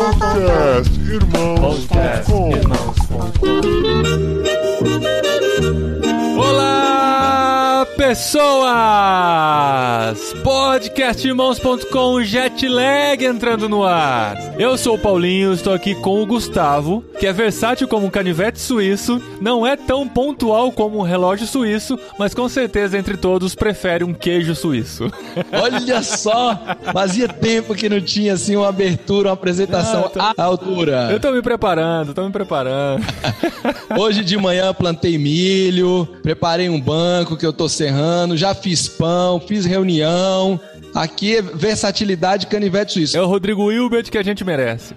Podcast Irmãos.com pessoas! Podcastirmãos.com Jetlag entrando no ar. Eu sou o Paulinho, estou aqui com o Gustavo, que é versátil como um canivete suíço, não é tão pontual como um relógio suíço, mas com certeza entre todos prefere um queijo suíço. Olha só, fazia tempo que não tinha assim uma abertura, uma apresentação tô... à altura. Eu tô me preparando, tô me preparando. Hoje de manhã plantei milho, preparei um banco que eu tô serrando, já fiz pão, fiz reunião, Aqui é versatilidade canivete suíço. É o Rodrigo Hilbert que a gente merece.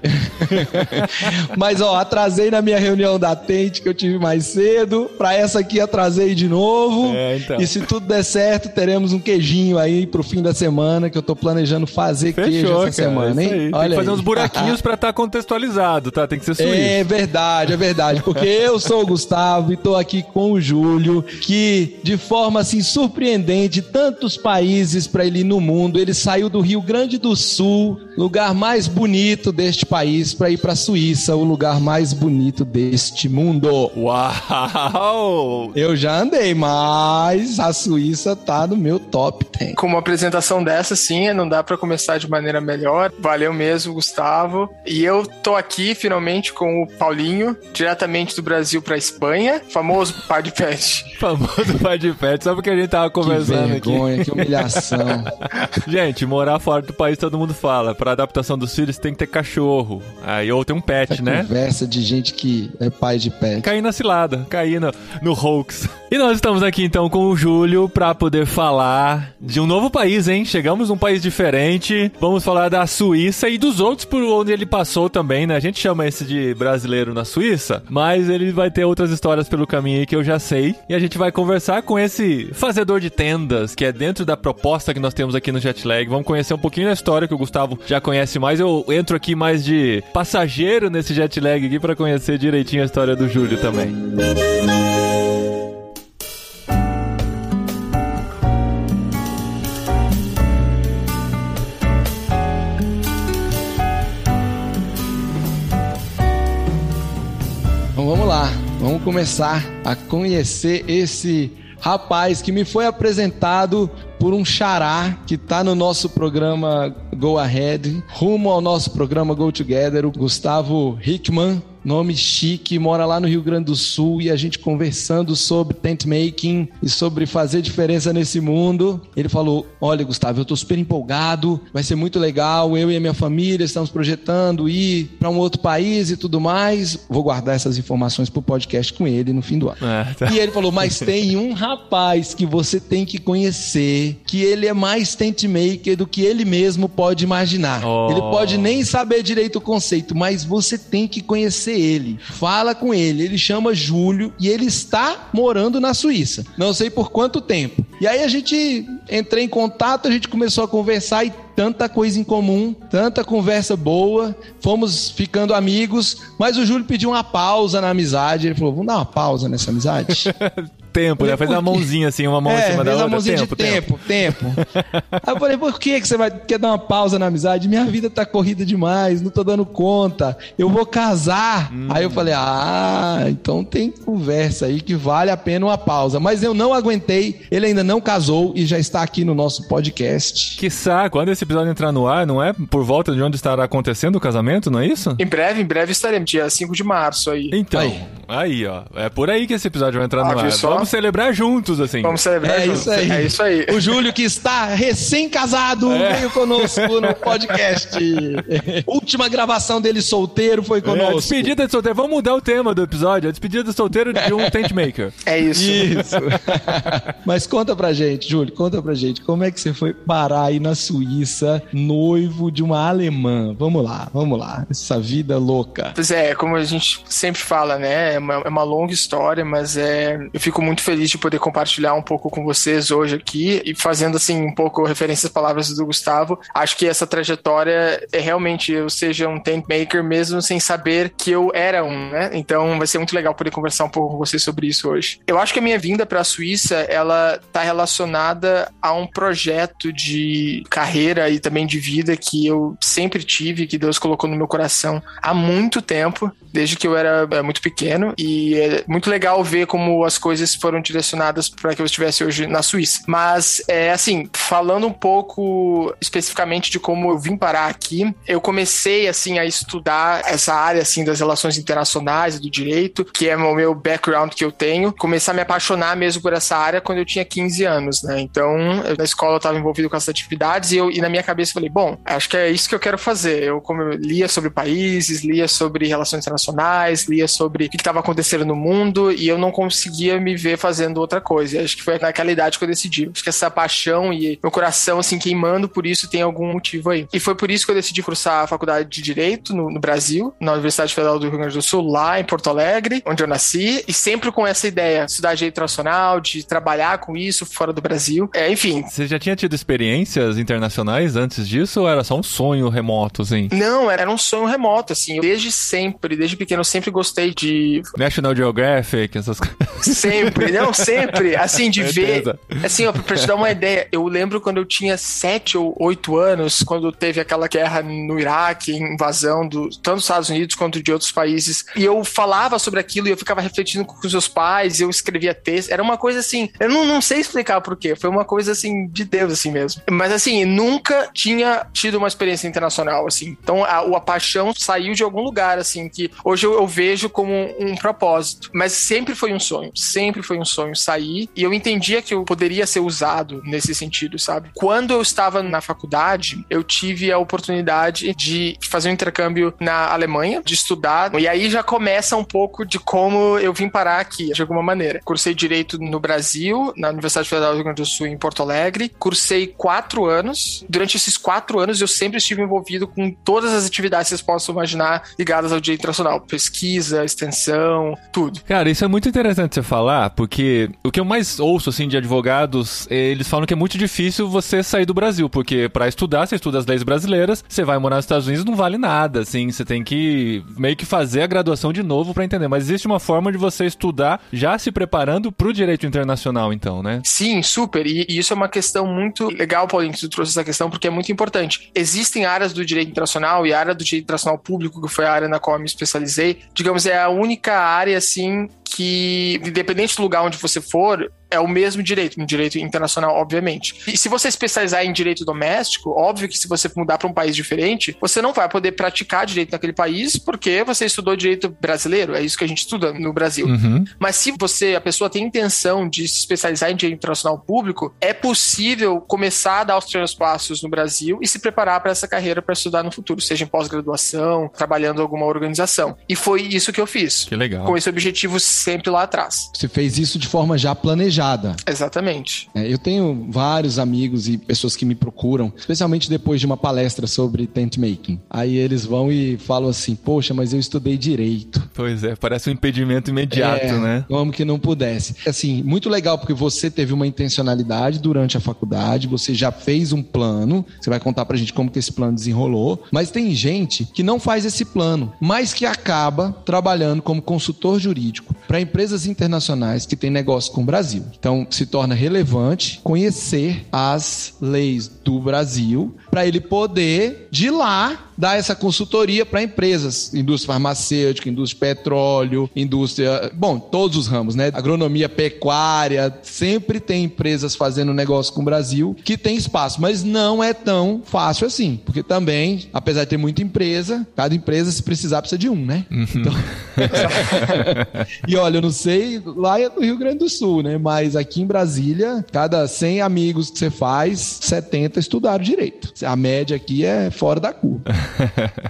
Mas, ó, atrasei na minha reunião da Tente que eu tive mais cedo. Pra essa aqui, atrasei de novo. É, então. E se tudo der certo, teremos um queijinho aí pro fim da semana que eu tô planejando fazer Fechou, queijo essa cara, semana, hein? Olha Tem que fazer aí. uns buraquinhos pra estar tá contextualizado, tá? Tem que ser suíço. É verdade, é verdade. Porque eu sou o Gustavo e tô aqui com o Júlio, que de forma assim surpreendente, tantos países pra ele ir no mundo. Ele saiu do Rio Grande do Sul, lugar mais bonito deste país, para ir para a Suíça, o lugar mais bonito deste mundo. Uau! Eu já andei, mas a Suíça tá no meu top 10. Com uma apresentação dessa, sim, não dá para começar de maneira melhor. Valeu mesmo, Gustavo. E eu tô aqui finalmente com o Paulinho, diretamente do Brasil para Espanha, famoso pai de pet. famoso pai de pet, sabe o que a gente tava conversando que vergonha, aqui? Que humilhação. Gente, morar fora do país todo mundo fala. Para adaptação dos filhos tem que ter cachorro. Aí ou tem um pet, Essa né? Conversa de gente que é pai de pet. Cair na cilada, cair no, no hoax. E nós estamos aqui então com o Júlio para poder falar de um novo país, hein? Chegamos num país diferente. Vamos falar da Suíça e dos outros por onde ele passou também, né? A gente chama esse de brasileiro na Suíça, mas ele vai ter outras histórias pelo caminho aí que eu já sei. E a gente vai conversar com esse fazedor de tendas, que é dentro da proposta que nós temos aqui no Jetlag. Vamos conhecer um pouquinho da história que o Gustavo já conhece mais. Eu entro aqui mais de passageiro nesse Jetlag aqui para conhecer direitinho a história do Júlio também. Então vamos lá, vamos começar a conhecer esse rapaz que me foi apresentado por um xará que está no nosso programa Go Ahead, rumo ao nosso programa Go Together, o Gustavo Hickman nome chique, mora lá no Rio Grande do Sul e a gente conversando sobre tent making e sobre fazer diferença nesse mundo. Ele falou: Olha, Gustavo, eu tô super empolgado, vai ser muito legal. Eu e a minha família estamos projetando ir para um outro país e tudo mais. Vou guardar essas informações pro podcast com ele no fim do ano. É, tá. E ele falou: Mas tem um rapaz que você tem que conhecer, que ele é mais tent maker do que ele mesmo pode imaginar. Oh. Ele pode nem saber direito o conceito, mas você tem que conhecer ele. Fala com ele. Ele chama Júlio e ele está morando na Suíça. Não sei por quanto tempo. E aí a gente entrei em contato, a gente começou a conversar e tanta coisa em comum, tanta conversa boa, fomos ficando amigos, mas o Júlio pediu uma pausa na amizade. Ele falou: vamos dar uma pausa nessa amizade? tempo, né? Fazer uma mãozinha assim, uma mão é, em cima da outra. Uma mãozinha tempo, de tempo, tempo. tempo. Aí eu falei, por que, que você vai quer dar uma pausa na amizade? Minha vida tá corrida demais, não tô dando conta. Eu vou casar. Hum. Aí eu falei, ah, então tem conversa aí que vale a pena uma pausa. Mas eu não aguentei, ele ainda não casou e já está aqui no nosso podcast. Que saco, quando esse episódio entrar no ar, não é por volta de onde estará acontecendo o casamento, não é isso? Em breve, em breve estaremos, dia 5 de março aí. Então, aí, aí ó, é por aí que esse episódio vai entrar ah, no ar. Só? Vamos celebrar juntos, assim. Vamos celebrar é juntos. Isso aí. É isso aí. O Júlio, que está recém-casado, é. veio conosco no podcast. Última gravação dele solteiro foi é, conosco. É, despedida de solteiro. Vamos mudar o tema do episódio. A despedida de solteiro de um tent maker. É isso. Isso. Mas conta pra gente, Júlio, conta pra gente. Como é que você foi parar aí na Suíça, noivo de uma alemã? Vamos lá, vamos lá. Essa vida louca. Pois é, como a gente sempre fala, né? É uma, é uma longa história, mas é, eu fico muito muito feliz de poder compartilhar um pouco com vocês hoje aqui e fazendo assim um pouco referência às palavras do Gustavo. Acho que essa trajetória é realmente eu seja um tent maker mesmo sem saber que eu era um, né? Então vai ser muito legal poder conversar um pouco com vocês sobre isso hoje. Eu acho que a minha vinda para a Suíça, ela tá relacionada a um projeto de carreira e também de vida que eu sempre tive, que Deus colocou no meu coração há muito tempo, desde que eu era é, muito pequeno e é muito legal ver como as coisas foram direcionadas para que eu estivesse hoje na Suíça. Mas é assim, falando um pouco especificamente de como eu vim parar aqui, eu comecei assim a estudar essa área assim das relações internacionais e do direito, que é o meu background que eu tenho, começar a me apaixonar mesmo por essa área quando eu tinha 15 anos, né? Então, eu, na escola eu estava envolvido com essas atividades e eu e na minha cabeça eu falei, bom, acho que é isso que eu quero fazer. Eu como eu lia sobre países, lia sobre relações internacionais, lia sobre o que estava acontecendo no mundo e eu não conseguia me ver fazendo outra coisa. Acho que foi naquela idade que eu decidi. Acho que essa paixão e meu coração assim queimando por isso tem algum motivo aí. E foi por isso que eu decidi cursar a faculdade de direito no, no Brasil, na Universidade Federal do Rio Grande do Sul, lá em Porto Alegre, onde eu nasci, e sempre com essa ideia, de estudar direito internacional, de trabalhar com isso fora do Brasil. É, enfim. Você já tinha tido experiências internacionais antes disso ou era só um sonho remoto, assim? Não, era um sonho remoto, assim. Desde sempre, desde pequeno, eu sempre gostei de. National Geographic, essas coisas. Sempre, não, sempre. Assim, de ver. Assim, ó, pra te dar uma ideia, eu lembro quando eu tinha 7 ou 8 anos, quando teve aquela guerra no Iraque, invasão do, tanto dos Estados Unidos quanto de outros países, e eu falava sobre aquilo e eu ficava refletindo com os meus pais, eu escrevia texto. Era uma coisa assim, eu não, não sei explicar porquê, foi uma coisa assim de Deus, assim mesmo. Mas assim, nunca tinha tido uma experiência internacional, assim. Então a, a paixão saiu de algum lugar, assim, que hoje eu, eu vejo como um, um propósito. Mas sempre foi um sonho, sempre foi um sonho sair, e eu entendia que eu poderia ser usado nesse sentido, sabe? Quando eu estava na faculdade, eu tive a oportunidade de fazer um intercâmbio na Alemanha, de estudar, e aí já começa um pouco de como eu vim parar aqui, de alguma maneira. Cursei Direito no Brasil, na Universidade Federal do Rio Grande do Sul, em Porto Alegre. Cursei quatro anos. Durante esses quatro anos, eu sempre estive envolvido com todas as atividades que vocês possam imaginar ligadas ao direito internacional. Pesquisa, extensão, tudo. Cara, isso é muito interessante você falar, porque o que eu mais ouço, assim, de advogados, eles falam que é muito difícil você sair do Brasil, porque para estudar, você estuda as leis brasileiras, você vai morar nos Estados Unidos, não vale nada, assim, você tem que meio que fazer a graduação de novo para entender. Mas existe uma forma de você estudar já se preparando pro direito internacional, então, né? Sim, super. E, e isso é uma questão muito legal, Paulinho, que tu trouxe essa questão, porque é muito importante. Existem áreas do direito internacional e a área do direito internacional público, que foi a área na qual eu me especializei, digamos, é a única área, assim, que, independente do lugar onde você for, é o mesmo direito, um direito internacional, obviamente. E se você especializar em direito doméstico, óbvio que se você mudar para um país diferente, você não vai poder praticar direito naquele país porque você estudou direito brasileiro, é isso que a gente estuda no Brasil. Uhum. Mas se você, a pessoa tem intenção de se especializar em direito internacional público, é possível começar a dar os primeiros passos no Brasil e se preparar para essa carreira para estudar no futuro, seja em pós-graduação, trabalhando em alguma organização. E foi isso que eu fiz. Que legal. Com esse objetivo sempre lá atrás. Você fez isso de forma já planejada. Exatamente. É, eu tenho vários amigos e pessoas que me procuram, especialmente depois de uma palestra sobre tent making. Aí eles vão e falam assim: Poxa, mas eu estudei direito. Pois é, parece um impedimento imediato, É, né? Como que não pudesse. Assim, muito legal porque você teve uma intencionalidade durante a faculdade, você já fez um plano, você vai contar pra gente como que esse plano desenrolou, mas tem gente que não faz esse plano, mas que acaba trabalhando como consultor jurídico para empresas internacionais que têm negócio com o Brasil. Então, se torna relevante conhecer as leis do Brasil para ele poder de lá dar essa consultoria para empresas, indústria farmacêutica, indústria petróleo, indústria, bom, todos os ramos, né? Agronomia, pecuária, sempre tem empresas fazendo negócio com o Brasil que tem espaço, mas não é tão fácil assim, porque também, apesar de ter muita empresa, cada empresa se precisar precisa de um, né? Então... e olha, eu não sei, lá é no Rio Grande do Sul, né? Mas aqui em Brasília, cada 100 amigos que você faz, 70 estudaram direito. A média aqui é fora da curva.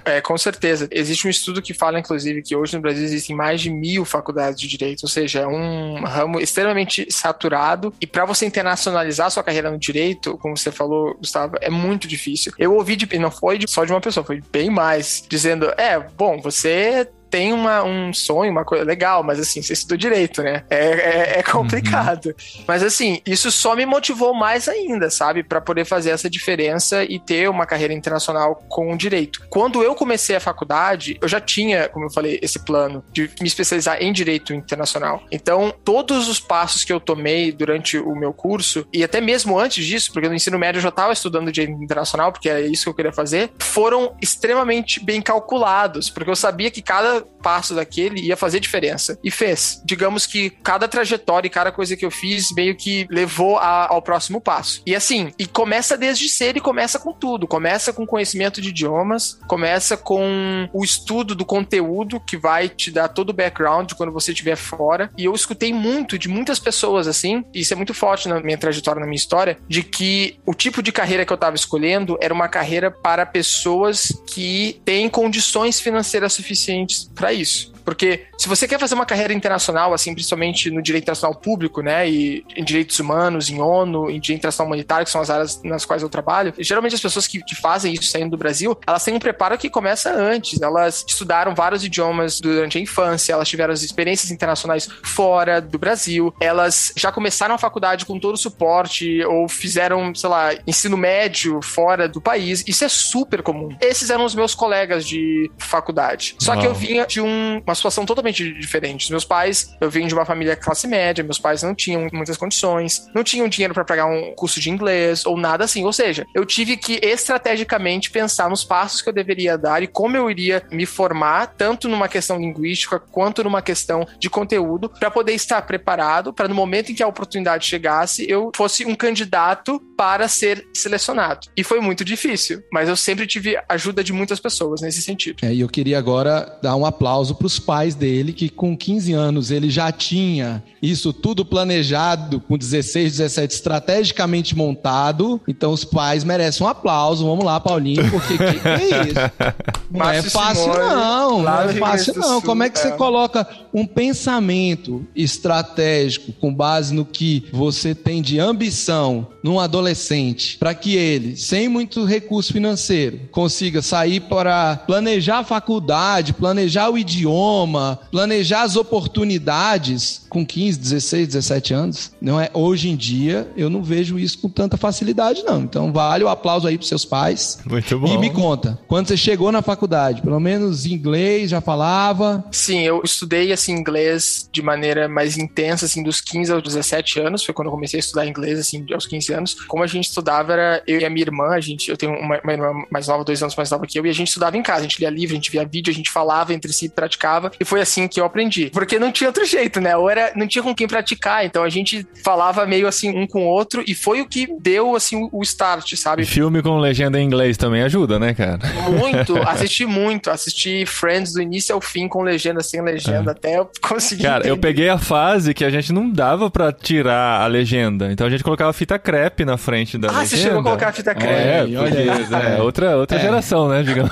É, com certeza. Existe um estudo que fala, inclusive, que hoje no Brasil existem mais de mil faculdades de direito, ou seja, é um ramo extremamente saturado. E para você internacionalizar sua carreira no direito, como você falou, Gustavo, é muito difícil. Eu ouvi de, não foi de- só de uma pessoa, foi bem mais, dizendo: é, bom, você tem uma, um sonho, uma coisa legal, mas assim, você estudou direito, né? É, é, é complicado. Uhum. Mas assim, isso só me motivou mais ainda, sabe? para poder fazer essa diferença e ter uma carreira internacional com o direito. Quando eu comecei a faculdade, eu já tinha, como eu falei, esse plano de me especializar em direito internacional. Então, todos os passos que eu tomei durante o meu curso, e até mesmo antes disso, porque no ensino médio eu já estava estudando direito internacional, porque é isso que eu queria fazer, foram extremamente bem calculados, porque eu sabia que cada passo daquele ia fazer diferença. E fez. Digamos que cada trajetória e cada coisa que eu fiz meio que levou a, ao próximo passo. E assim, e começa desde cedo e começa com tudo. Começa com conhecimento de idiomas, começa com o estudo do conteúdo que vai te dar todo o background quando você estiver fora. E eu escutei muito de muitas pessoas assim, e isso é muito forte na minha trajetória, na minha história, de que o tipo de carreira que eu estava escolhendo era uma carreira para pessoas que têm condições financeiras suficientes para isso. Porque se você quer fazer uma carreira internacional, assim, principalmente no direito internacional público, né, e em direitos humanos, em ONU, em direito internacional humanitário, que são as áreas nas quais eu trabalho, geralmente as pessoas que, que fazem isso saindo do Brasil, elas têm um preparo que começa antes. Elas estudaram vários idiomas durante a infância, elas tiveram as experiências internacionais fora do Brasil, elas já começaram a faculdade com todo o suporte ou fizeram, sei lá, ensino médio fora do país. Isso é super comum. Esses eram os meus colegas de faculdade. Só que eu vinha de um, uma situação totalmente diferente. Os meus pais, eu vim de uma família classe média, meus pais não tinham muitas condições, não tinham dinheiro para pagar um curso de inglês ou nada assim. Ou seja, eu tive que estrategicamente pensar nos passos que eu deveria dar e como eu iria me formar, tanto numa questão linguística quanto numa questão de conteúdo, para poder estar preparado para no momento em que a oportunidade chegasse, eu fosse um candidato para ser selecionado. E foi muito difícil, mas eu sempre tive ajuda de muitas pessoas nesse sentido. É, e eu queria agora dar um aplauso para os pais dele, que com 15 anos ele já tinha isso tudo planejado, com 16, 17, estrategicamente montado. Então os pais merecem um aplauso. Vamos lá, Paulinho, porque que, que é isso? Não é fácil, não. Não é fácil, não. Como é que você é. coloca um pensamento estratégico com base no que você tem de ambição num adolescente, para que ele, sem muito recurso financeiro, consiga sair para planejar a faculdade, planejar o idioma, planejar as oportunidades com 15, 16, 17 anos, não é? Hoje em dia eu não vejo isso com tanta facilidade não. Então vale o aplauso aí para seus pais. Muito bom. E me conta, quando você chegou na faculdade, pelo menos inglês já falava? Sim, eu estudei assim inglês de maneira mais intensa assim dos 15 aos 17 anos, foi quando eu comecei a estudar inglês assim aos 15 anos. Como a gente estudava era eu e a minha irmã, a gente, eu tenho uma, uma irmã mais nova, dois anos mais nova que eu, e a gente estudava em casa, a gente lia livro, a gente via vídeo, a gente falava entre si, praticava, e foi assim que eu aprendi. Porque não tinha outro jeito, né? Ou era, não tinha com quem praticar, então a gente falava meio assim um com o outro, e foi o que deu assim o start, sabe? Filme com legenda em inglês também ajuda, né, cara? Muito, assisti muito, assisti Friends do início ao fim com legenda, sem legenda, é. até eu conseguir. Cara, entender. eu peguei a fase que a gente não dava pra tirar a legenda, então a gente colocava fita crepe na frente da ah, legenda. Ah, você chegou a colocar a fita crepe. É, porque, é, outra, outra é. geração, né, digamos.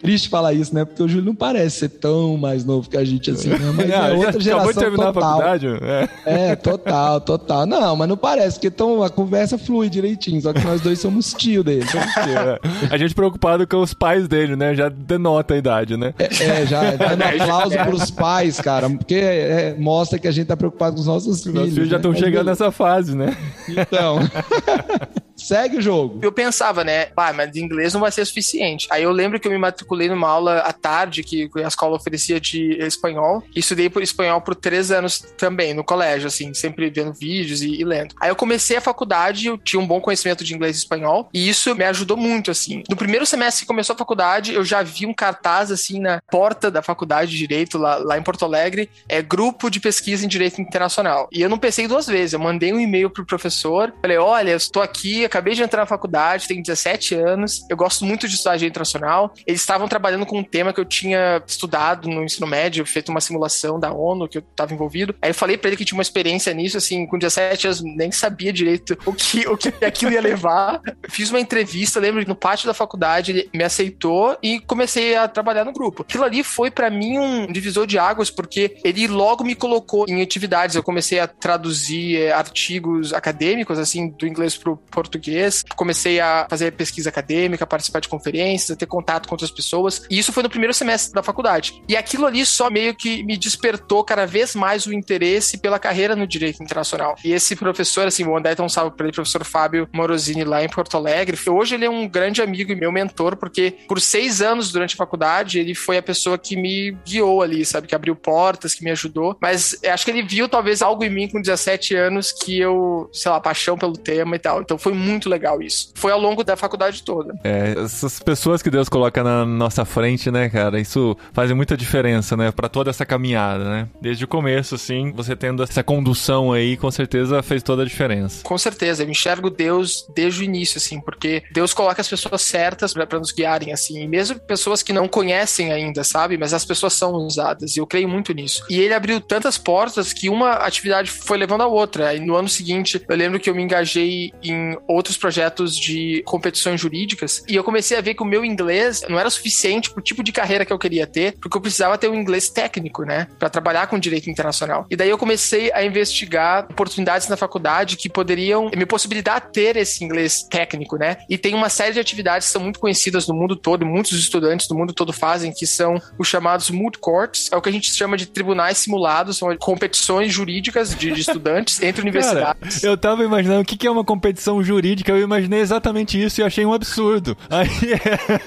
Triste falar isso, né? Porque o Júlio não parece ser tão mais novo que a gente assim, né? Mas não, é outra geração acabou de terminar total. a faculdade. É. é, total, total. Não, mas não parece, porque então a conversa flui direitinho, só que nós dois somos tio dele. É. A gente preocupado com os pais dele, né? Já denota a idade, né? É, é já dando aplauso pros pais, cara, porque é, mostra que a gente tá preocupado com os nossos os filhos. Os filhos já estão né? chegando nessa fase, né? Então. Segue o jogo. Eu pensava, né? Ah, mas inglês não vai ser suficiente. Aí eu lembro que eu me matriculei numa aula à tarde que a escola oferecia de espanhol. E estudei por espanhol por três anos também, no colégio, assim, sempre vendo vídeos e, e lendo. Aí eu comecei a faculdade, eu tinha um bom conhecimento de inglês e espanhol. E isso me ajudou muito, assim. No primeiro semestre que começou a faculdade, eu já vi um cartaz, assim, na porta da faculdade de Direito, lá, lá em Porto Alegre, é Grupo de Pesquisa em Direito Internacional. E eu não pensei duas vezes. Eu mandei um e-mail pro professor, falei, olha, eu estou aqui, acabei de entrar na faculdade, tenho 17 anos, eu gosto muito de estudar direito internacional. Eles estavam trabalhando com um tema que eu tinha estudado no ensino médio, feito uma simulação da ONU que eu estava envolvido. Aí eu falei para ele que tinha uma experiência nisso, assim, com 17 anos, nem sabia direito o que, o que aquilo ia levar. Fiz uma entrevista, lembro, no pátio da faculdade, ele me aceitou e comecei a trabalhar no grupo. Aquilo ali foi para mim um divisor de águas, porque ele logo me colocou em atividades. Eu comecei a traduzir é, artigos acadêmicos, assim, do inglês pro português português, comecei a fazer pesquisa acadêmica, participar de conferências, a ter contato com outras pessoas. E isso foi no primeiro semestre da faculdade. E aquilo ali só meio que me despertou cada vez mais o interesse pela carreira no direito internacional. E esse professor, assim, vou mandar então um salve para ele, professor Fábio Morosini, lá em Porto Alegre. Hoje ele é um grande amigo e meu mentor, porque por seis anos durante a faculdade ele foi a pessoa que me guiou ali, sabe? Que abriu portas, que me ajudou. Mas acho que ele viu talvez algo em mim com 17 anos que eu, sei lá, paixão pelo tema e tal. Então foi muito legal isso. Foi ao longo da faculdade toda. É, essas pessoas que Deus coloca na nossa frente, né, cara? Isso faz muita diferença, né? Para toda essa caminhada, né? Desde o começo, assim, você tendo essa condução aí, com certeza fez toda a diferença. Com certeza, eu enxergo Deus desde o início, assim, porque Deus coloca as pessoas certas para nos guiarem, assim, e mesmo pessoas que não conhecem ainda, sabe? Mas as pessoas são usadas, e eu creio muito nisso. E ele abriu tantas portas que uma atividade foi levando a outra. E no ano seguinte, eu lembro que eu me engajei em outros projetos de competições jurídicas, e eu comecei a ver que o meu inglês não era suficiente pro tipo de carreira que eu queria ter, porque eu precisava ter um inglês técnico, né, para trabalhar com direito internacional. E daí eu comecei a investigar oportunidades na faculdade que poderiam me possibilitar ter esse inglês técnico, né? E tem uma série de atividades que são muito conhecidas no mundo todo, muitos estudantes do mundo todo fazem, que são os chamados moot courts, é o que a gente chama de tribunais simulados, são competições jurídicas de, de estudantes entre universidades. Cara, eu tava imaginando o que é uma competição jurídica, eu imaginei exatamente isso e achei um absurdo. Aí...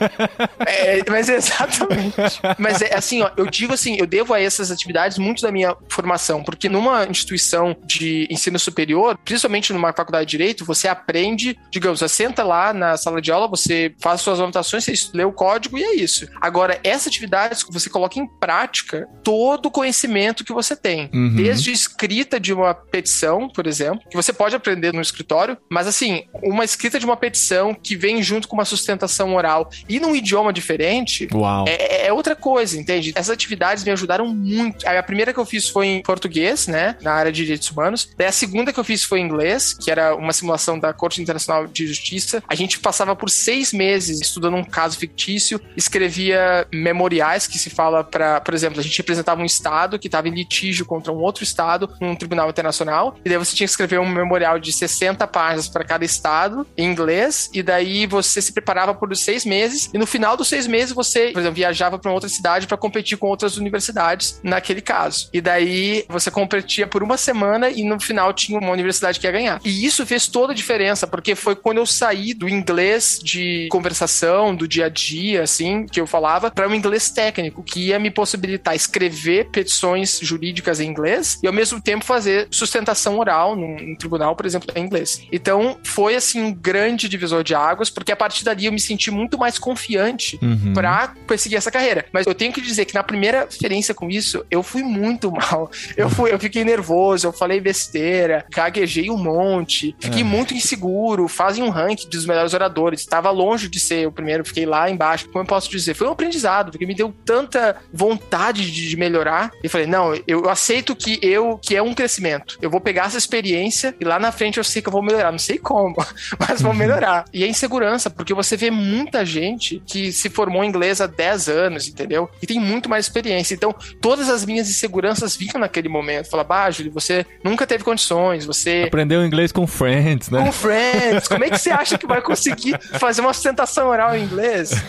é, mas é exatamente. Mas é assim, ó, eu digo assim, eu devo a essas atividades muito da minha formação, porque numa instituição de ensino superior, principalmente numa faculdade de direito, você aprende, digamos, você senta lá na sala de aula, você faz suas anotações, você lê o código e é isso. Agora, essa atividade você coloca em prática todo o conhecimento que você tem, uhum. desde escrita de uma petição, por exemplo, que você pode aprender no escritório, mas assim, uma escrita de uma petição que vem junto com uma sustentação oral e num idioma diferente, é, é, outra coisa, entende? Essas atividades me ajudaram muito. A primeira que eu fiz foi em português, né, na área de direitos humanos. Daí a segunda que eu fiz foi em inglês, que era uma simulação da Corte Internacional de Justiça. A gente passava por seis meses estudando um caso fictício, escrevia memoriais que se fala para, por exemplo, a gente representava um estado que estava em litígio contra um outro estado num tribunal internacional, e daí você tinha que escrever um memorial de 60 páginas para cada estado em inglês, e daí você se preparava por seis meses, e no final dos seis meses você, por exemplo, viajava para outra cidade para competir com outras universidades naquele caso. E daí você competia por uma semana e no final tinha uma universidade que ia ganhar. E isso fez toda a diferença, porque foi quando eu saí do inglês de conversação, do dia a dia, assim, que eu falava, para um inglês técnico, que ia me possibilitar escrever petições jurídicas em inglês e ao mesmo tempo fazer sustentação oral num, num tribunal, por exemplo, em inglês. Então foi assim um grande divisor de águas, porque a partir dali eu me senti muito mais confiante uhum. para perseguir essa carreira. Mas eu tenho que dizer que na primeira experiência com isso, eu fui muito mal. Eu fui, eu fiquei nervoso, eu falei besteira, gaguejei um monte, fiquei é. muito inseguro, fazem um ranking dos melhores oradores. Estava longe de ser o primeiro, fiquei lá embaixo. Como eu posso dizer? Foi um aprendizado, porque me deu tanta vontade de, melhorar. E falei, não, eu aceito que eu, que é um crescimento. Eu vou pegar essa experiência e lá na frente eu sei que eu vou melhorar. Não sei como, mas vou melhorar. E a insegurança, porque você vê muita gente que se formou em inglês há 10 anos, entendeu? E tem muito mais experiência. Então, todas as minhas inseguranças vinham naquele momento. Fala, bah, Júlio, você nunca teve condições, você... Aprendeu inglês com Friends, né? Com Friends. Como é que você acha que vai conseguir fazer uma sustentação oral em inglês?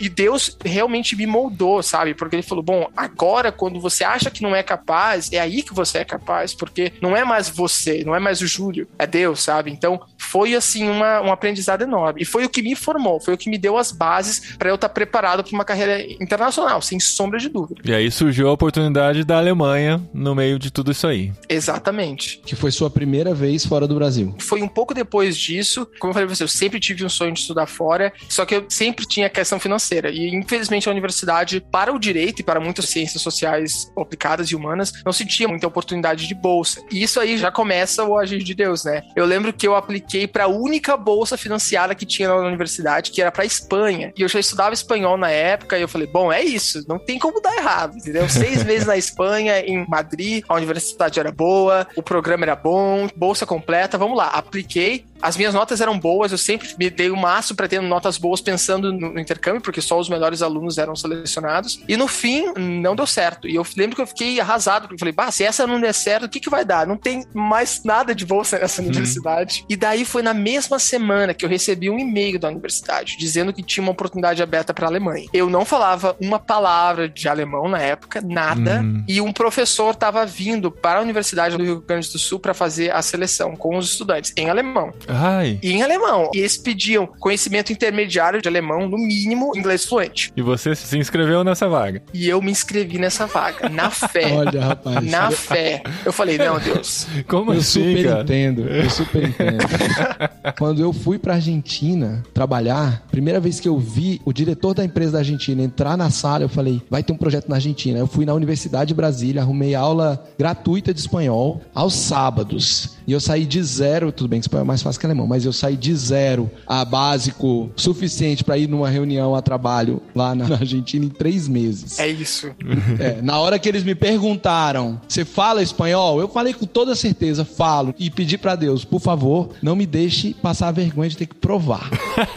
E Deus realmente me moldou, sabe? Porque ele falou, bom, agora quando você acha que não é capaz, é aí que você é capaz, porque não é mais você, não é mais o Júlio, é Deus, sabe? Então, foi assim uma, um aprendizado enorme. E foi o que me formou, foi o que me deu as bases para eu estar preparado para uma carreira internacional, sem sombra de dúvida. E aí surgiu a oportunidade da Alemanha no meio de tudo isso aí. Exatamente. Que foi sua primeira vez fora do Brasil. Foi um pouco depois disso, como eu falei pra você, eu sempre tive um sonho de estudar fora, só que eu sempre tinha a questão financeira. E infelizmente a universidade, para o direito e para muitas ciências sociais aplicadas e humanas, não se tinha muita oportunidade de bolsa. E isso aí já começa o agir de Deus, né? Eu lembro que eu apliquei para a única bolsa financiada que tinha na universidade, que era para Espanha. E eu já estudava espanhol na época, e eu falei, bom, é isso, não tem como dar errado, entendeu? Seis meses na Espanha, em Madrid, a universidade era boa, o programa era bom, bolsa completa, vamos lá. Apliquei, As minhas notas eram boas, eu sempre me dei o máximo para ter notas boas pensando no intercâmbio, porque só os melhores alunos eram selecionados. E no fim, não deu certo. E eu lembro que eu fiquei arrasado, porque eu falei, bah, se essa não der certo, o que, que vai dar? Não tem mais nada de bolsa nessa uhum. universidade. E daí foi na mesma semana que eu recebi um e-mail da universidade dizendo que tinha uma oportunidade aberta para a Alemanha. Eu não falava uma palavra de alemão na época, nada. Uhum. E um professor estava vindo para a Universidade do Rio Grande do Sul para fazer a seleção com os estudantes em alemão. Ai. E em alemão. E eles pediam conhecimento intermediário de alemão, no mínimo inglês fluente. E você se inscreveu nessa vaga? E eu me inscrevi nessa vaga, na fé. Olha, rapaz. Na fé. Eu falei, não, Deus. Como eu assim, super cara? entendo. Eu super entendo. Quando eu fui pra Argentina trabalhar, primeira vez que eu vi o diretor da empresa da Argentina entrar na sala, eu falei, vai ter um projeto na Argentina. Eu fui na Universidade de Brasília, arrumei aula gratuita de espanhol aos sábados. E eu saí de zero, tudo bem que espanhol é mais fácil que alemão, mas eu saí de zero a básico suficiente para ir numa reunião a trabalho lá na Argentina em três meses. É isso. É, na hora que eles me perguntaram, você fala espanhol? Eu falei com toda certeza, falo. E pedi para Deus, por favor, não me deixe passar a vergonha de ter que provar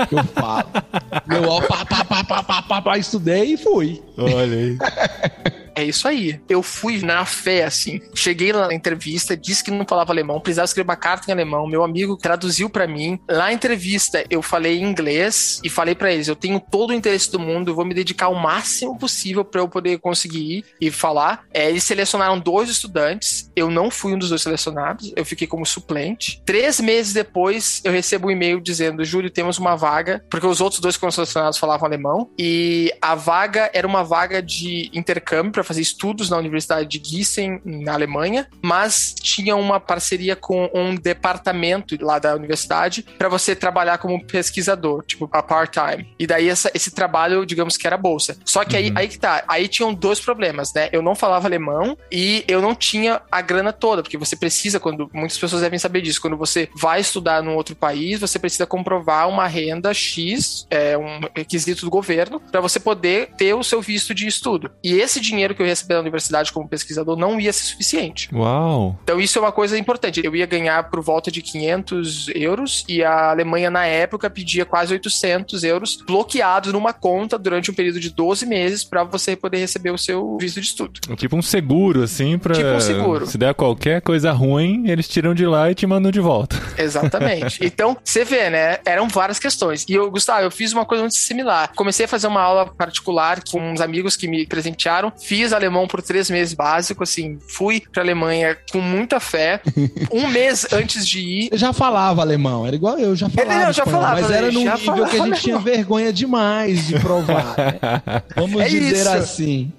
que eu falo. eu, ó, pá, pá, pá, pá, pá, pá, pá, estudei e fui. Olha aí. É isso aí. Eu fui na fé, assim. Cheguei lá na entrevista, disse que não falava alemão, precisava escrever uma carta em alemão. Meu amigo traduziu para mim. Lá na entrevista, eu falei inglês e falei para eles: eu tenho todo o interesse do mundo, eu vou me dedicar o máximo possível para eu poder conseguir ir e falar. É, eles selecionaram dois estudantes. Eu não fui um dos dois selecionados, eu fiquei como suplente. Três meses depois, eu recebo um e-mail dizendo: Júlio, temos uma vaga, porque os outros dois que foram selecionados falavam alemão. E a vaga era uma vaga de intercâmbio para fazer estudos na Universidade de Gießen, na Alemanha, mas tinha uma parceria com um departamento lá da universidade para você trabalhar como pesquisador, tipo a part-time. E daí essa, esse trabalho, digamos que era bolsa. Só que aí, uhum. aí que tá, aí tinham dois problemas, né? Eu não falava alemão e eu não tinha a grana toda, porque você precisa, quando muitas pessoas devem saber disso, quando você vai estudar num outro país, você precisa comprovar uma renda X, é um requisito do governo, para você poder ter o seu visto de estudo. E esse dinheiro que eu receber na universidade como pesquisador não ia ser suficiente. Uau! Então isso é uma coisa importante. Eu ia ganhar por volta de 500 euros e a Alemanha na época pedia quase 800 euros bloqueados numa conta durante um período de 12 meses para você poder receber o seu visto de estudo. Tipo um seguro, assim, para tipo um seguro. se der qualquer coisa ruim, eles tiram de lá e te mandam de volta. Exatamente. então, você vê, né? Eram várias questões. E eu, Gustavo, eu fiz uma coisa muito similar. Comecei a fazer uma aula particular com uns amigos que me presentearam. Fiz alemão alemão por três meses básico, assim, fui pra Alemanha com muita fé. Um mês antes de ir. Eu já falava alemão, era igual eu, já falava. Ele não, já espanhol, falava, mas era num nível que a gente tinha vergonha demais de provar. Né? Vamos é dizer isso. assim.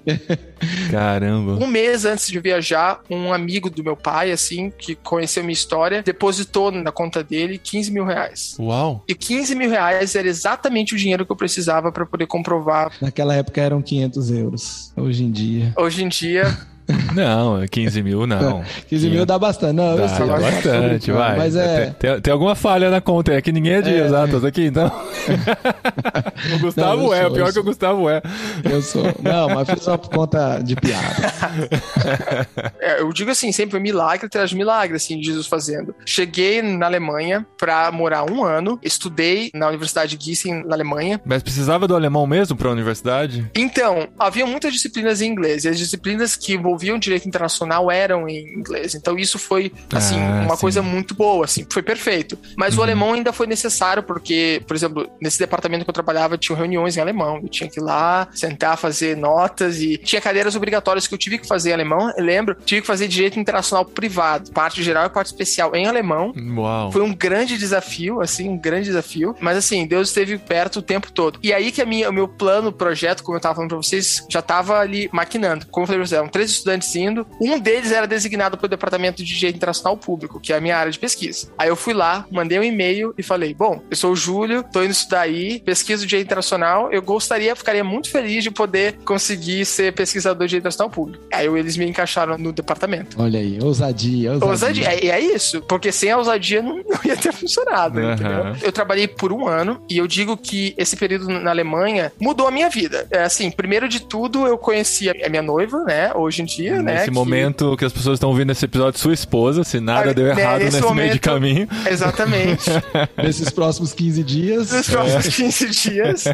Caramba. Um mês antes de viajar, um amigo do meu pai, assim, que conheceu minha história, depositou na conta dele 15 mil reais. Uau! E 15 mil reais era exatamente o dinheiro que eu precisava para poder comprovar. Naquela época eram 500 euros. Hoje em dia. Hoje em dia. Não, 15 mil não. 15 mil dá bastante. Não, dá, dá bastante, vai. Mas é... Tem, tem, alguma falha na conta, é que ninguém é de é... exatas aqui, então. o Gustavo não, é, sou, pior que o Gustavo é. Eu sou. Não, mas fiz uma conta de piada. é, eu digo assim, sempre milagre atrás de milagre, assim, Jesus fazendo. Cheguei na Alemanha pra morar um ano, estudei na Universidade de Gießen, na Alemanha. Mas precisava do alemão mesmo pra universidade? Então, havia muitas disciplinas em inglês, e as disciplinas que envolviam envolviam direito internacional eram em inglês. Então isso foi, assim, ah, uma sim. coisa muito boa, assim, foi perfeito. Mas uhum. o alemão ainda foi necessário porque, por exemplo, nesse departamento que eu trabalhava, tinha reuniões em alemão. Eu tinha que ir lá, sentar, fazer notas e tinha cadeiras obrigatórias que eu tive que fazer em alemão. Eu lembro, tive que fazer direito internacional privado, parte geral e parte especial em alemão. Uau. Foi um grande desafio, assim, um grande desafio. Mas assim, Deus esteve perto o tempo todo. E aí que a minha, o meu plano, projeto, como eu tava falando pra vocês, já tava ali maquinando. Como eu falei pra vocês, eram três estudantes indo. Um deles era designado pelo Departamento de Direito Internacional Público, que é a minha área de pesquisa. Aí eu fui lá, mandei um e-mail e falei: Bom, eu sou o Júlio, tô indo estudar aí, pesquiso Direito Internacional. Eu gostaria, ficaria muito feliz de poder conseguir ser pesquisador de Direito Internacional Público. Aí eles me encaixaram no departamento. Olha aí, ousadia, ousadia. ousadia. É, é isso, porque sem a ousadia não, não ia ter funcionado. Uhum. Eu trabalhei por um ano e eu digo que esse período na Alemanha mudou a minha vida. É assim, primeiro de tudo, eu conheci a minha noiva, né? Hoje em dia dia, né? Nesse momento que as pessoas estão ouvindo esse episódio, sua esposa, se nada ah, deu né, errado nesse, nesse momento, meio de caminho. Exatamente. Nesses próximos 15 dias. Nesses próximos é. 15 dias,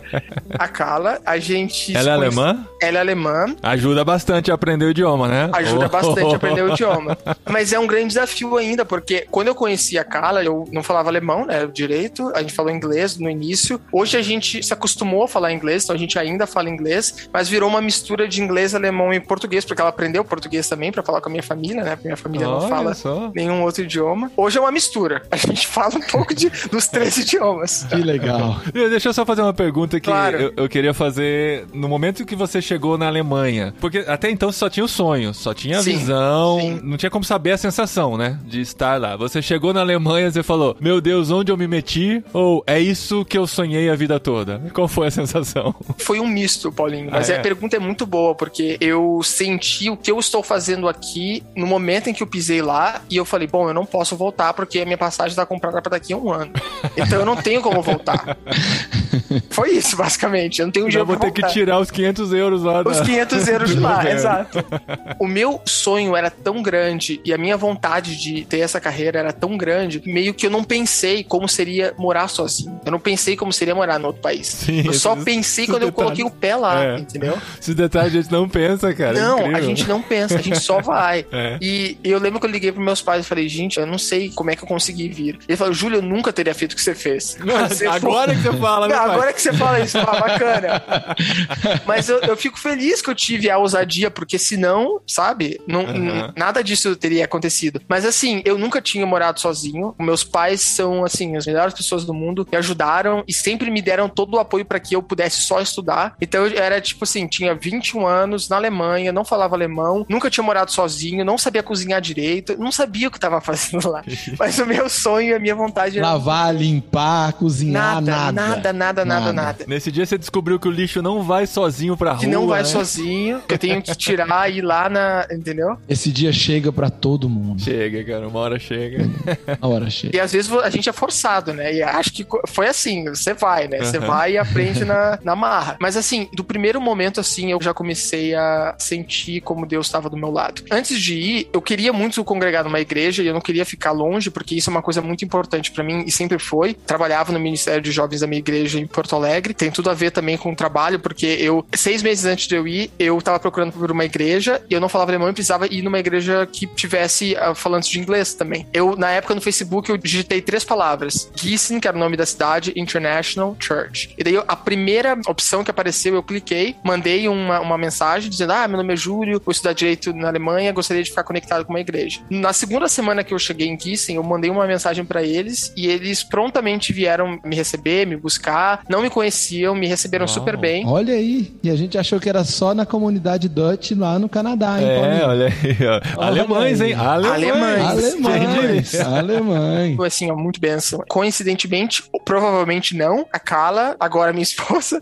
a Carla, a gente. Ela é alemã? Ela é alemã. Ajuda bastante a aprender o idioma, né? Ajuda oh. bastante a aprender o idioma. Mas é um grande desafio ainda, porque quando eu conheci a Carla, eu não falava alemão, né? Direito, a gente falou inglês no início. Hoje a gente se acostumou a falar inglês, então a gente ainda fala inglês, mas virou uma mistura de inglês, alemão e português, porque ela aprendeu português também para falar com a minha família, né? Porque minha família Olha não fala só. nenhum outro idioma. Hoje é uma mistura. A gente fala um pouco de, dos três idiomas. Que legal. Deixa eu só fazer uma pergunta que claro. eu, eu, queria fazer no momento que você chegou na Alemanha. Porque até então você só tinha o sonho, só tinha a sim, visão, sim. não tinha como saber a sensação, né? De estar lá. Você chegou na Alemanha e falou: Meu Deus, onde eu me meti? Ou é isso que eu sonhei a vida toda? Qual foi a sensação? Foi um misto, Paulinho. Mas ah, é. a pergunta é muito boa, porque eu senti o que eu estou fazendo aqui no momento em que eu pisei lá e eu falei: Bom, eu não posso voltar porque a minha passagem está comprada para daqui a um ano. Então eu não tenho como voltar. Foi isso, basicamente. Eu não tenho jeito Eu vou ter que tirar os 500 euros lá. Os 500 euros de lá, exato. O meu sonho era tão grande e a minha vontade de ter essa carreira era tão grande, meio que eu não pensei como seria morar sozinho. Eu não pensei como seria morar no outro país. Sim, eu só pensei quando eu coloquei o pé lá, é. entendeu? Esses detalhes a gente não pensa, cara. Não, Incrível. a gente não pensa, a gente só vai. É. E eu lembro que eu liguei pros meus pais e falei, gente, eu não sei como é que eu consegui vir. Ele falou, Júlio, eu nunca teria feito o que você fez. Você agora for... que você fala, né? Agora que você fala isso, fala, bacana. Mas eu, eu, fico feliz que eu tive a ousadia, porque senão, sabe, não, uhum. nada disso teria acontecido. Mas assim, eu nunca tinha morado sozinho. Meus pais são, assim, as melhores pessoas do mundo, me ajudaram e sempre me deram todo o apoio para que eu pudesse só estudar. Então eu era tipo assim, tinha 21 anos na Alemanha, não falava alemão, nunca tinha morado sozinho, não sabia cozinhar direito, não sabia o que estava fazendo lá. Mas o meu sonho e a minha vontade era. Lavar, limpar, cozinhar, nada. Nada, nada, nada, nada, nada. Nesse dia você descobriu que o lixo não vai sozinho pra rua. Que não vai né? sozinho, que eu tenho que tirar e ir lá na. Entendeu? Esse dia chega pra todo mundo. Chega, cara, uma hora chega. uma hora chega. E às vezes a gente é forçado, né? E acho que foi assim, você vai, né? Você uhum. vai e aprende na, na marra. Mas assim, do primeiro momento, assim, eu já comecei a sentir como Deus estava do meu lado. Antes de ir, eu queria muito congregar numa igreja e eu não queria ficar longe, porque isso é uma coisa muito importante para mim e sempre foi. Trabalhava no Ministério de Jovens da minha igreja em Porto Alegre. Tem tudo a ver também com o trabalho, porque eu, seis meses antes de eu ir, eu tava procurando por uma igreja e eu não falava alemão e precisava ir numa igreja que tivesse uh, falantes de inglês também. Eu, na época, no Facebook, eu digitei três palavras: Gießen, que era o nome da cidade, International Church. E daí, a primeira opção que apareceu, eu cliquei, mandei uma, uma mensagem dizendo: Ah, meu nome é Júlio, vou estudar direito na Alemanha, gostaria de ficar conectado com uma igreja. Na segunda semana que eu cheguei em Gießen, eu mandei uma mensagem para eles e eles prontamente vieram me receber, me buscar, não me conheciam, me receberam Uau. super bem. Olha aí, e a gente achou que era só na comunidade Dutch lá no Canadá, hein? É, olha aí, ó. Alemães, hein? Alemães. Alemães. Alemães. Assim, ó, muito benção. Coincidentemente, provavelmente não, a Carla, agora minha esposa.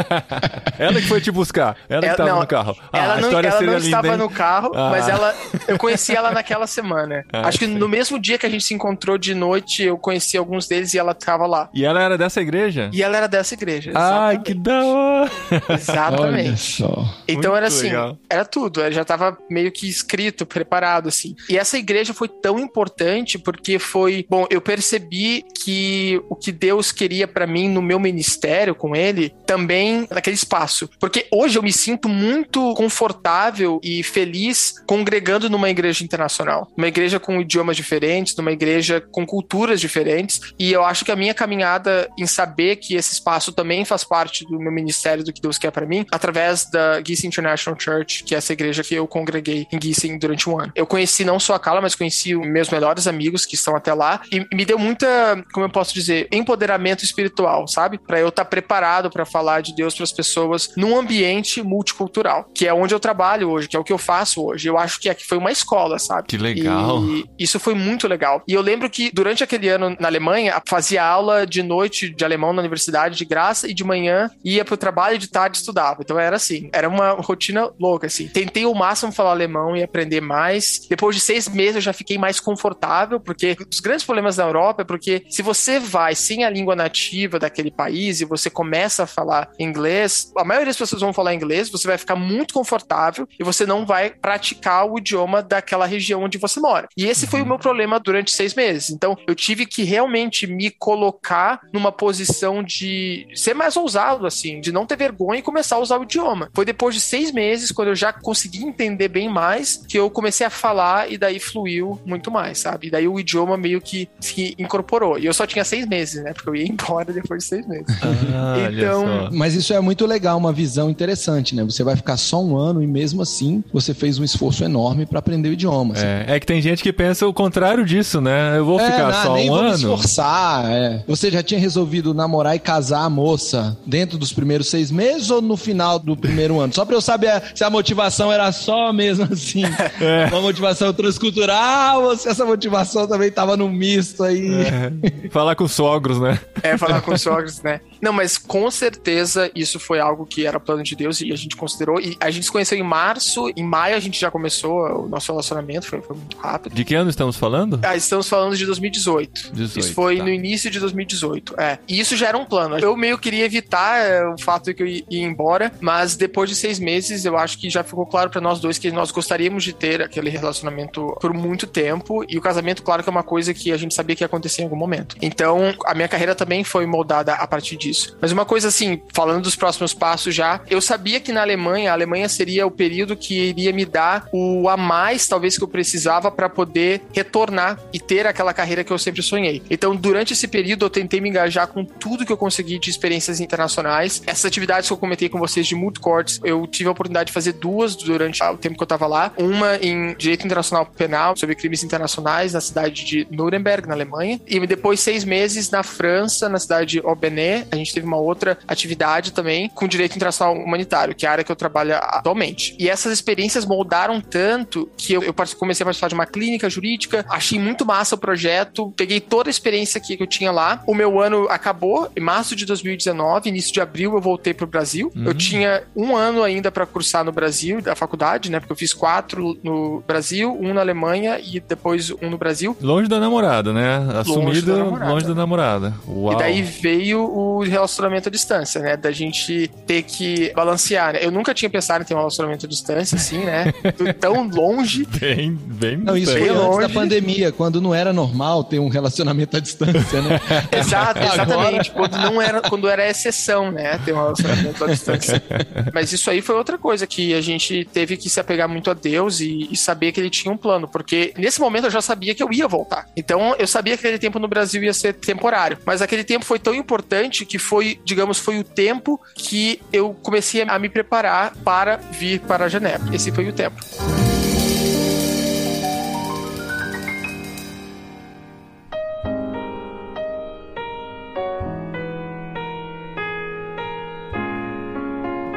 ela que foi te buscar. Ela, ela que estava no carro. Ah, ela não, ela não linda, estava hein? no carro, ah. mas ela, eu conheci ela naquela semana. Ah, Acho que no mesmo dia que a gente se encontrou de noite, eu conheci alguns deles e ela estava lá. E ela era dessa igreja? E ela era dessa igreja. Ai, que da hora! Exatamente. Então Muito era assim, legal. era tudo. Já estava meio que escrito, preparado, assim. E essa igreja foi tão importante porque foi, bom, eu percebi que o que Deus queria para mim no meu ministério com ele, também naquele espaço. Porque hoje eu me sinto muito confortável e feliz congregando numa igreja internacional. Uma igreja com idiomas diferentes, numa igreja com culturas diferentes. E eu acho que a minha caminhada em saber que esse espaço também faz parte do meu ministério, do que Deus quer para mim, através da Gießen International Church, que é essa igreja que eu congreguei em Gießen durante um ano. Eu conheci não só a Carla, mas conheci meus melhores amigos que estão até lá e me deu muita, como eu posso dizer, empoderamento espiritual, sabe? Para eu estar tá preparado para falar de Deus para as pessoas num ambiente multicultural, que é onde eu trabalho hoje, que é o que eu faço hoje. Eu acho que aqui foi uma escola, sabe? Que legal. E isso foi muito legal. E eu lembro que durante aquele ano na Alemanha, fazia aula de noite de alemão na universidade de graça e de manhã ia pro trabalho e de tarde estudava. Então era assim, era uma rotina louca, assim. Tentei o máximo falar alemão e aprender mais. Depois de seis meses eu já fiquei mais confortável, porque os grandes problemas da Europa é porque se você vai sem a língua nativa daquele país e você começa a falar inglês, a maioria das pessoas vão falar inglês, você vai ficar muito confortável e você não vai praticar o idioma daquela região onde você mora. E esse foi o meu problema durante seis meses. Então, eu tive que realmente me colocar numa posição de ser mais ousado, assim, de não ter vergonha e começar a usar o idioma. Foi depois de seis meses, quando eu já consegui entender bem mais, que eu comecei a falar e daí fluiu muito mais, sabe? E daí o idioma meio que se incorporou. E eu só tinha seis meses, né? Porque eu ia embora depois de seis meses. Ah, então. Mas isso é muito legal, uma visão interessante, né? Você vai ficar só um ano e mesmo assim você fez um esforço enorme para aprender o idioma. Assim. É, é, que tem gente que pensa o contrário disso, né? Eu vou é, ficar não, só nem um vou ano. Me esforçar, é. Você já tinha resolvido namorar e casar a moça dentro dos primeiros seis meses ou no final do primeiro ano? Só pra eu saber se a motivação era só mesmo assim, é. uma motivação transcultural ou se essa motivação também tava no misto aí. É. Falar com sogros, né? É, falar com sogros, né? Não, mas com certeza isso foi algo que era plano de Deus e a gente considerou. E a gente se conheceu em março, em maio a gente já começou o nosso relacionamento, foi, foi muito rápido. De que ano estamos falando? Ah, estamos falando de 2018. 18, isso foi tá. no início de 2018. É. E isso já era um plano. Eu meio queria evitar é, o fato de que eu ia embora, mas depois de seis meses eu acho que já ficou claro para nós dois que nós gostaríamos de ter aquele relacionamento por muito tempo. E o casamento, claro que é uma coisa que a gente sabia que ia acontecer em algum momento. Então, a minha carreira também foi moldada a partir disso. Mas uma coisa assim, falando dos próximos passos já, eu sabia que na Alemanha, a Alemanha seria o período que iria me dar o a mais, talvez, que eu precisava para poder retornar e ter aquela carreira que eu sempre sonhei. Então, durante esse período, eu tentei me engajar com tudo que eu consegui de experiências internacionais. Essas atividades que eu comentei com vocês de moot courts, eu tive a oportunidade de fazer duas durante o tempo que eu estava lá. Uma em Direito Internacional Penal, sobre crimes internacionais, na cidade de Nuremberg, na Alemanha. E depois, seis meses na França, na cidade de Aubenet. A gente teve uma outra atividade também com Direito Internacional Humanitário, que é a área que eu trabalho atualmente. E essas experiências moldaram tanto que eu, eu comecei a participar de uma clínica jurídica, achei muito massa o projeto, peguei toda a experiência que eu tinha lá. O meu ano acabou em março de 2019, início de abril eu voltei para o Brasil. Uhum. Eu tinha um ano ainda para cursar no Brasil, da faculdade, né? Porque eu fiz quatro no Brasil, um na Alemanha e depois um no Brasil. Longe da namorada, né? Assumido longe da namorada. Longe da namorada. E daí veio o relacionamento à distância, né? Da gente ter que balancear. Né? Eu nunca tinha pensado em ter um relacionamento à distância, assim, né? Tão longe. Bem, bem. Não, isso bem foi longe. antes da pandemia, quando não era normal ter um relacionamento à distância, né? Exato, exatamente. Agora... Quando não era, quando era exceção, né? Ter um relacionamento à distância. Mas isso aí foi outra coisa que a gente teve que se apegar muito a Deus e, e saber que ele tinha um plano, porque nesse momento eu já sabia que eu ia voltar. Então eu sabia que aquele tempo no Brasil ia ser temporário, mas aquele tempo foi tão importante que foi, digamos, foi o tempo que eu comecei a me preparar para vir para Genebra. Esse foi o tempo.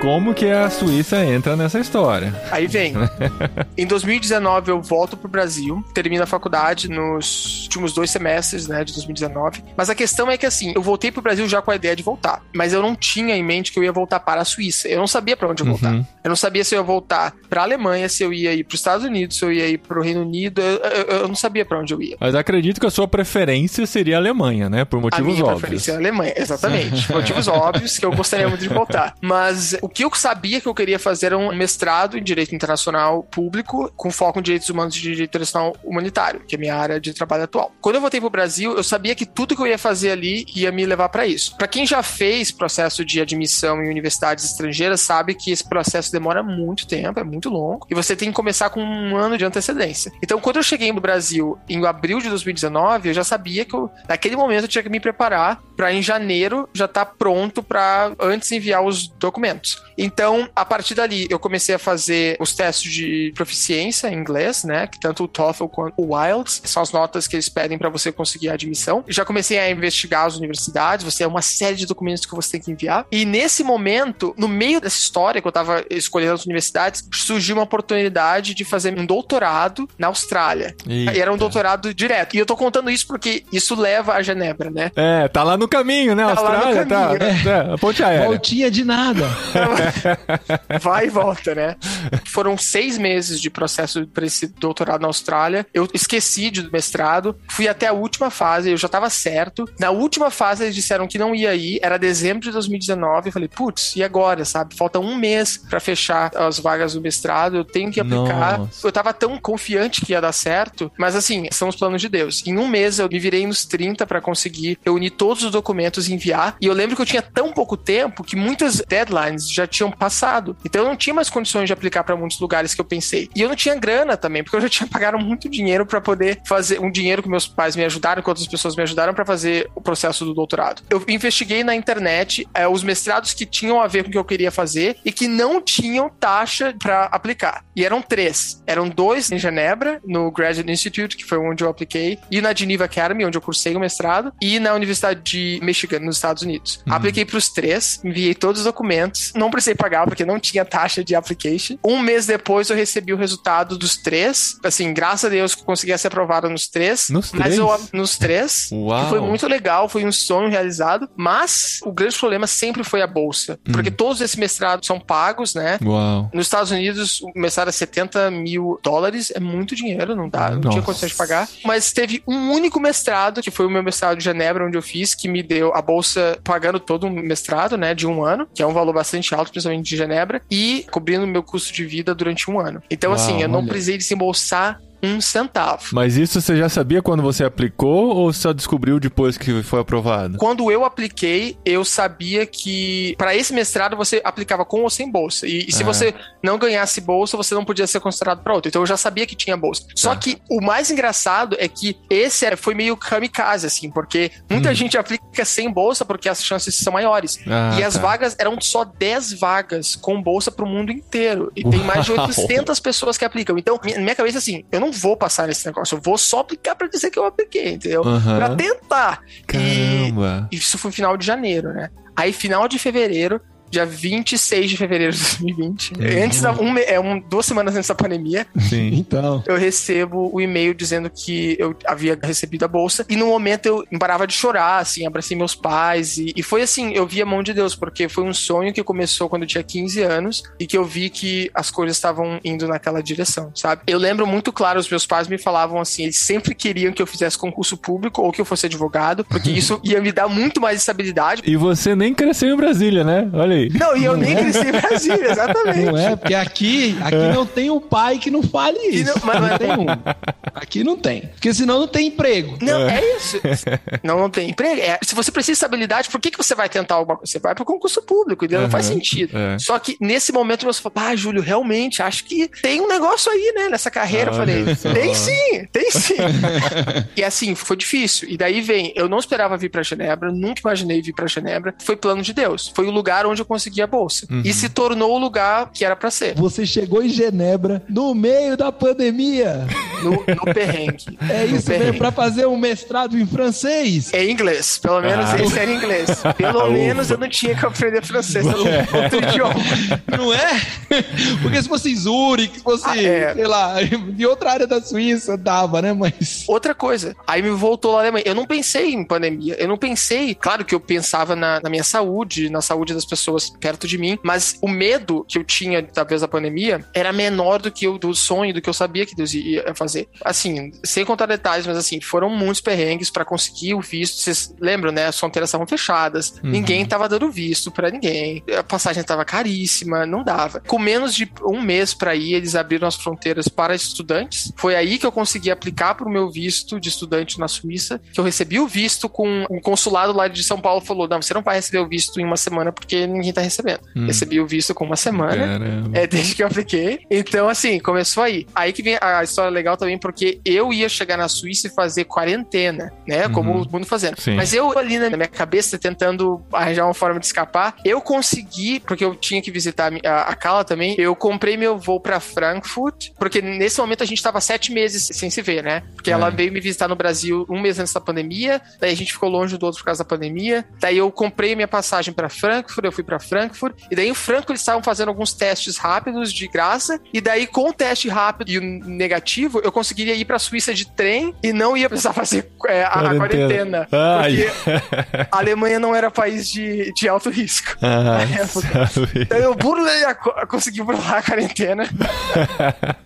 Como que a Suíça entra nessa história. Aí vem. em 2019 eu volto pro Brasil, termino a faculdade nos últimos dois semestres, né, de 2019. Mas a questão é que assim, eu voltei pro Brasil já com a ideia de voltar, mas eu não tinha em mente que eu ia voltar para a Suíça. Eu não sabia para onde eu voltar. Uhum. Eu não sabia se eu ia voltar para a Alemanha, se eu ia ir para os Estados Unidos, se eu ia ir para o Reino Unido. Eu, eu, eu, não sabia para onde eu ia. Mas acredito que a sua preferência seria a Alemanha, né? Por motivos óbvios. A minha óbvios. preferência é a Alemanha, exatamente. motivos óbvios que eu gostaria muito de voltar. Mas o que eu sabia que eu queria fazer era um mestrado em Direito Internacional Público, com foco em Direitos Humanos e Direito Internacional Humanitário, que é a minha área de trabalho atual. Quando eu voltei para o Brasil, eu sabia que tudo que eu ia fazer ali ia me levar para isso. Para quem já fez processo de admissão em universidades estrangeiras, sabe que esse processo demora muito tempo, é muito longo, e você tem que começar com um ano de antecedência. Então, quando eu cheguei no Brasil em abril de 2019, eu já sabia que eu, naquele momento eu tinha que me preparar para em janeiro já estar tá pronto para antes enviar os documentos. Então, a partir dali, eu comecei a fazer os testes de proficiência em inglês, né? Que tanto o TOEFL quanto o IELTS são as notas que eles pedem para você conseguir a admissão. Já comecei a investigar as universidades, você é uma série de documentos que você tem que enviar. E nesse momento, no meio dessa história que eu estava escolhendo as universidades, surgiu uma oportunidade de fazer um doutorado na Austrália. Eita. E era um doutorado direto. E eu tô contando isso porque isso leva a Genebra, né? É, tá lá no caminho, né? Tá Austrália, tá. É, é, a ponte aérea. Voltinha de nada. vai e volta, né? Foram seis meses de processo para esse doutorado na Austrália. Eu esqueci de mestrado, fui até a última fase, eu já estava certo. Na última fase eles disseram que não ia ir, era dezembro de 2019. Eu falei, putz, e agora, sabe? Falta um mês para fechar as vagas do mestrado, eu tenho que aplicar. Nossa. Eu tava tão confiante que ia dar certo, mas assim, são os planos de Deus. Em um mês eu me virei nos 30 para conseguir reunir todos os documentos e enviar. E eu lembro que eu tinha tão pouco tempo que muitas deadlines já tinham passado. Então eu não tinha mais condições de aplicar para muitos lugares que eu pensei. E eu não tinha grana também, porque eu já tinha pagado muito dinheiro para poder fazer um dinheiro que meus pais me ajudaram, que outras pessoas me ajudaram para fazer o processo do doutorado. Eu investiguei na internet é, os mestrados que tinham a ver com o que eu queria fazer e que não tinham taxa para aplicar. E eram três. Eram dois em Genebra, no Graduate Institute, que foi onde eu apliquei, e na Geneva Academy, onde eu cursei o mestrado, e na Universidade de Michigan, nos Estados Unidos. Uhum. Apliquei para os três, enviei todos os documentos, não precisei pagar porque não tinha taxa de application. Um mês depois eu recebi o resultado dos três. Assim, graças a Deus que consegui ser aprovado nos três. Nos mas três? Eu, nos três. Uau. foi muito legal, foi um sonho realizado. Mas o grande problema sempre foi a bolsa. Hum. Porque todos esses mestrados são pagos, né? Uau. Nos Estados Unidos, o mestrado é 70 mil dólares, é muito dinheiro, não dá, não Nossa. tinha condições de pagar. Mas teve um único mestrado, que foi o meu mestrado de Genebra, onde eu fiz, que me deu a bolsa pagando todo um mestrado, né, de um ano, que é um valor bastante alto, principalmente de Genebra, e cobrindo o meu custo de vida durante um ano. Então, Uau, assim, eu não olha. precisei desembolsar um centavo. Mas isso você já sabia quando você aplicou ou só descobriu depois que foi aprovado? Quando eu apliquei, eu sabia que para esse mestrado você aplicava com ou sem bolsa. E, e se ah. você não ganhasse bolsa, você não podia ser considerado para outro. Então eu já sabia que tinha bolsa. Só ah. que o mais engraçado é que esse foi meio kamikaze, assim, porque muita hum. gente aplica sem bolsa porque as chances são maiores. Ah, e as tá. vagas eram só 10 vagas com bolsa para o mundo inteiro. E Uau. tem mais de 800 pessoas que aplicam. Então, minha, minha cabeça, assim, eu não vou passar nesse negócio, eu vou só aplicar para dizer que eu apliquei, entendeu? Uhum. Pra tentar. Caramba. E isso foi final de janeiro, né? Aí, final de fevereiro, dia 26 de fevereiro de 2020. Uhum. Antes da, um, é um, duas semanas antes da pandemia. Sim. Então. Eu recebo o e-mail dizendo que eu havia recebido a bolsa. E no momento eu parava de chorar, assim, abracei meus pais. E, e foi assim, eu vi a mão de Deus, porque foi um sonho que começou quando eu tinha 15 anos e que eu vi que as coisas estavam indo naquela direção, sabe? Eu lembro muito claro, os meus pais me falavam assim, eles sempre queriam que eu fizesse concurso público ou que eu fosse advogado, porque isso ia me dar muito mais estabilidade. E você nem cresceu em Brasília, né? Olha aí aí. Não, e eu nem cresci em Brasília, exatamente. Não é, porque aqui, aqui é. não tem um pai que não fale isso. Não, mas não é tem um. Aqui não tem. Porque senão não tem emprego. Não, é, é isso. Não, não tem emprego. É, se você precisa de estabilidade, por que, que você vai tentar alguma coisa? Você vai para o concurso público, uhum. não faz sentido. É. Só que nesse momento você fala, ah, Júlio, realmente, acho que tem um negócio aí, né, nessa carreira. eu falei, tem sim, tem sim. e assim, foi difícil. E daí vem, eu não esperava vir para Genebra, nunca imaginei vir para Genebra. Foi plano de Deus. Foi o lugar onde eu consegui a bolsa. Uhum. E se tornou o lugar que era para ser. Você chegou em Genebra no meio da pandemia. No, no perrengue. É isso mesmo, pra fazer um mestrado em francês. É inglês, pelo menos ah. esse era inglês. Pelo menos eu não tinha que aprender francês, era um outro idioma. Não é? Porque se fosse Zurich, se fosse, ah, é. sei lá, de outra área da Suíça, dava, né? Mas. Outra coisa, aí me voltou lá na Alemanha. Eu não pensei em pandemia, eu não pensei, claro que eu pensava na, na minha saúde, na saúde das pessoas perto de mim, mas o medo que eu tinha, talvez, da pandemia era menor do que o do sonho, do que eu sabia que Deus ia fazer. Assim, sem contar detalhes, mas assim, foram muitos perrengues para conseguir o visto. Vocês lembram, né? As fronteiras estavam fechadas, uhum. ninguém tava dando visto para ninguém, a passagem tava caríssima, não dava. Com menos de um mês para ir, eles abriram as fronteiras para estudantes. Foi aí que eu consegui aplicar para o meu visto de estudante na Suíça, que eu recebi o visto com um consulado lá de São Paulo falou: "Não, você não vai receber o visto em uma semana porque ninguém tá recebendo". Hum. Recebi o visto com uma semana, Caramba. é desde que eu apliquei. Então assim, começou aí. Aí que vem a história legal também porque eu ia chegar na Suíça e fazer quarentena, né? Como uhum. o mundo fazendo. Sim. Mas eu ali na minha cabeça tentando arranjar uma forma de escapar, eu consegui, porque eu tinha que visitar a, a Carla também, eu comprei meu voo para Frankfurt, porque nesse momento a gente tava sete meses sem se ver, né? Porque é. ela veio me visitar no Brasil um mês antes da pandemia, daí a gente ficou longe do outro por causa da pandemia, daí eu comprei minha passagem para Frankfurt, eu fui para Frankfurt, e daí em Frankfurt eles estavam fazendo alguns testes rápidos de graça, e daí com o teste rápido e o negativo, eu conseguiria ir pra Suíça de trem e não ia precisar fazer é, a quarentena. Ai. Porque a Alemanha não era país de, de alto risco. Ah, na época. sabe. Então eu burlei a, co- consegui burlar a quarentena.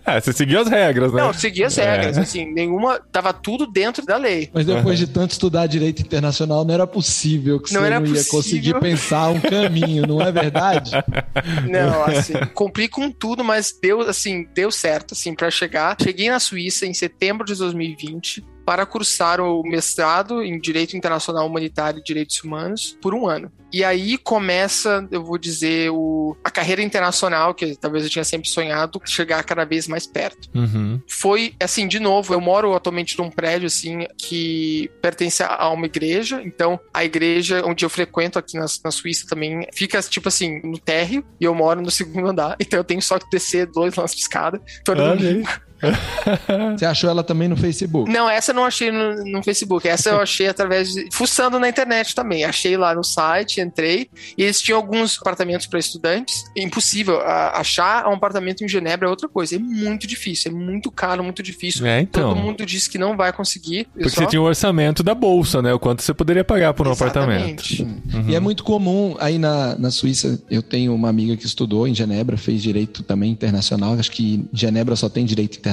Ah, você seguiu as regras, né? Não, segui as regras, É. assim, nenhuma. Tava tudo dentro da lei. Mas depois de tanto estudar direito internacional, não era possível que Não você era não ia possível. conseguir pensar um caminho, não é verdade? Não, assim, cumpri com tudo, mas deu, assim, deu certo, assim, para chegar. Cheguei na Suíça em setembro de 2020 para cursar o mestrado em Direito Internacional Humanitário e Direitos Humanos por um ano. E aí começa, eu vou dizer, o, a carreira internacional, que talvez eu tinha sempre sonhado, chegar cada vez mais perto. Uhum. Foi, assim, de novo, eu moro atualmente num prédio, assim, que pertence a uma igreja. Então, a igreja onde eu frequento aqui na, na Suíça também fica, tipo assim, no térreo e eu moro no segundo andar. Então, eu tenho só que descer dois lances de escada. Todo mundo... Você achou ela também no Facebook? Não, essa eu não achei no, no Facebook. Essa eu achei através de. fuçando na internet também. Achei lá no site, entrei. E eles tinham alguns apartamentos para estudantes. É impossível. a- achar um apartamento em Genebra é outra coisa. É muito difícil. É muito caro, muito difícil. É, então. Todo mundo disse que não vai conseguir. Porque só- você tinha o orçamento da bolsa, né? O quanto você poderia pagar por um apartamento. Exatamente. E é muito comum aí na, na Suíça. Eu tenho uma amiga que estudou em Genebra, fez direito também internacional. Acho que Genebra só tem direito internacional.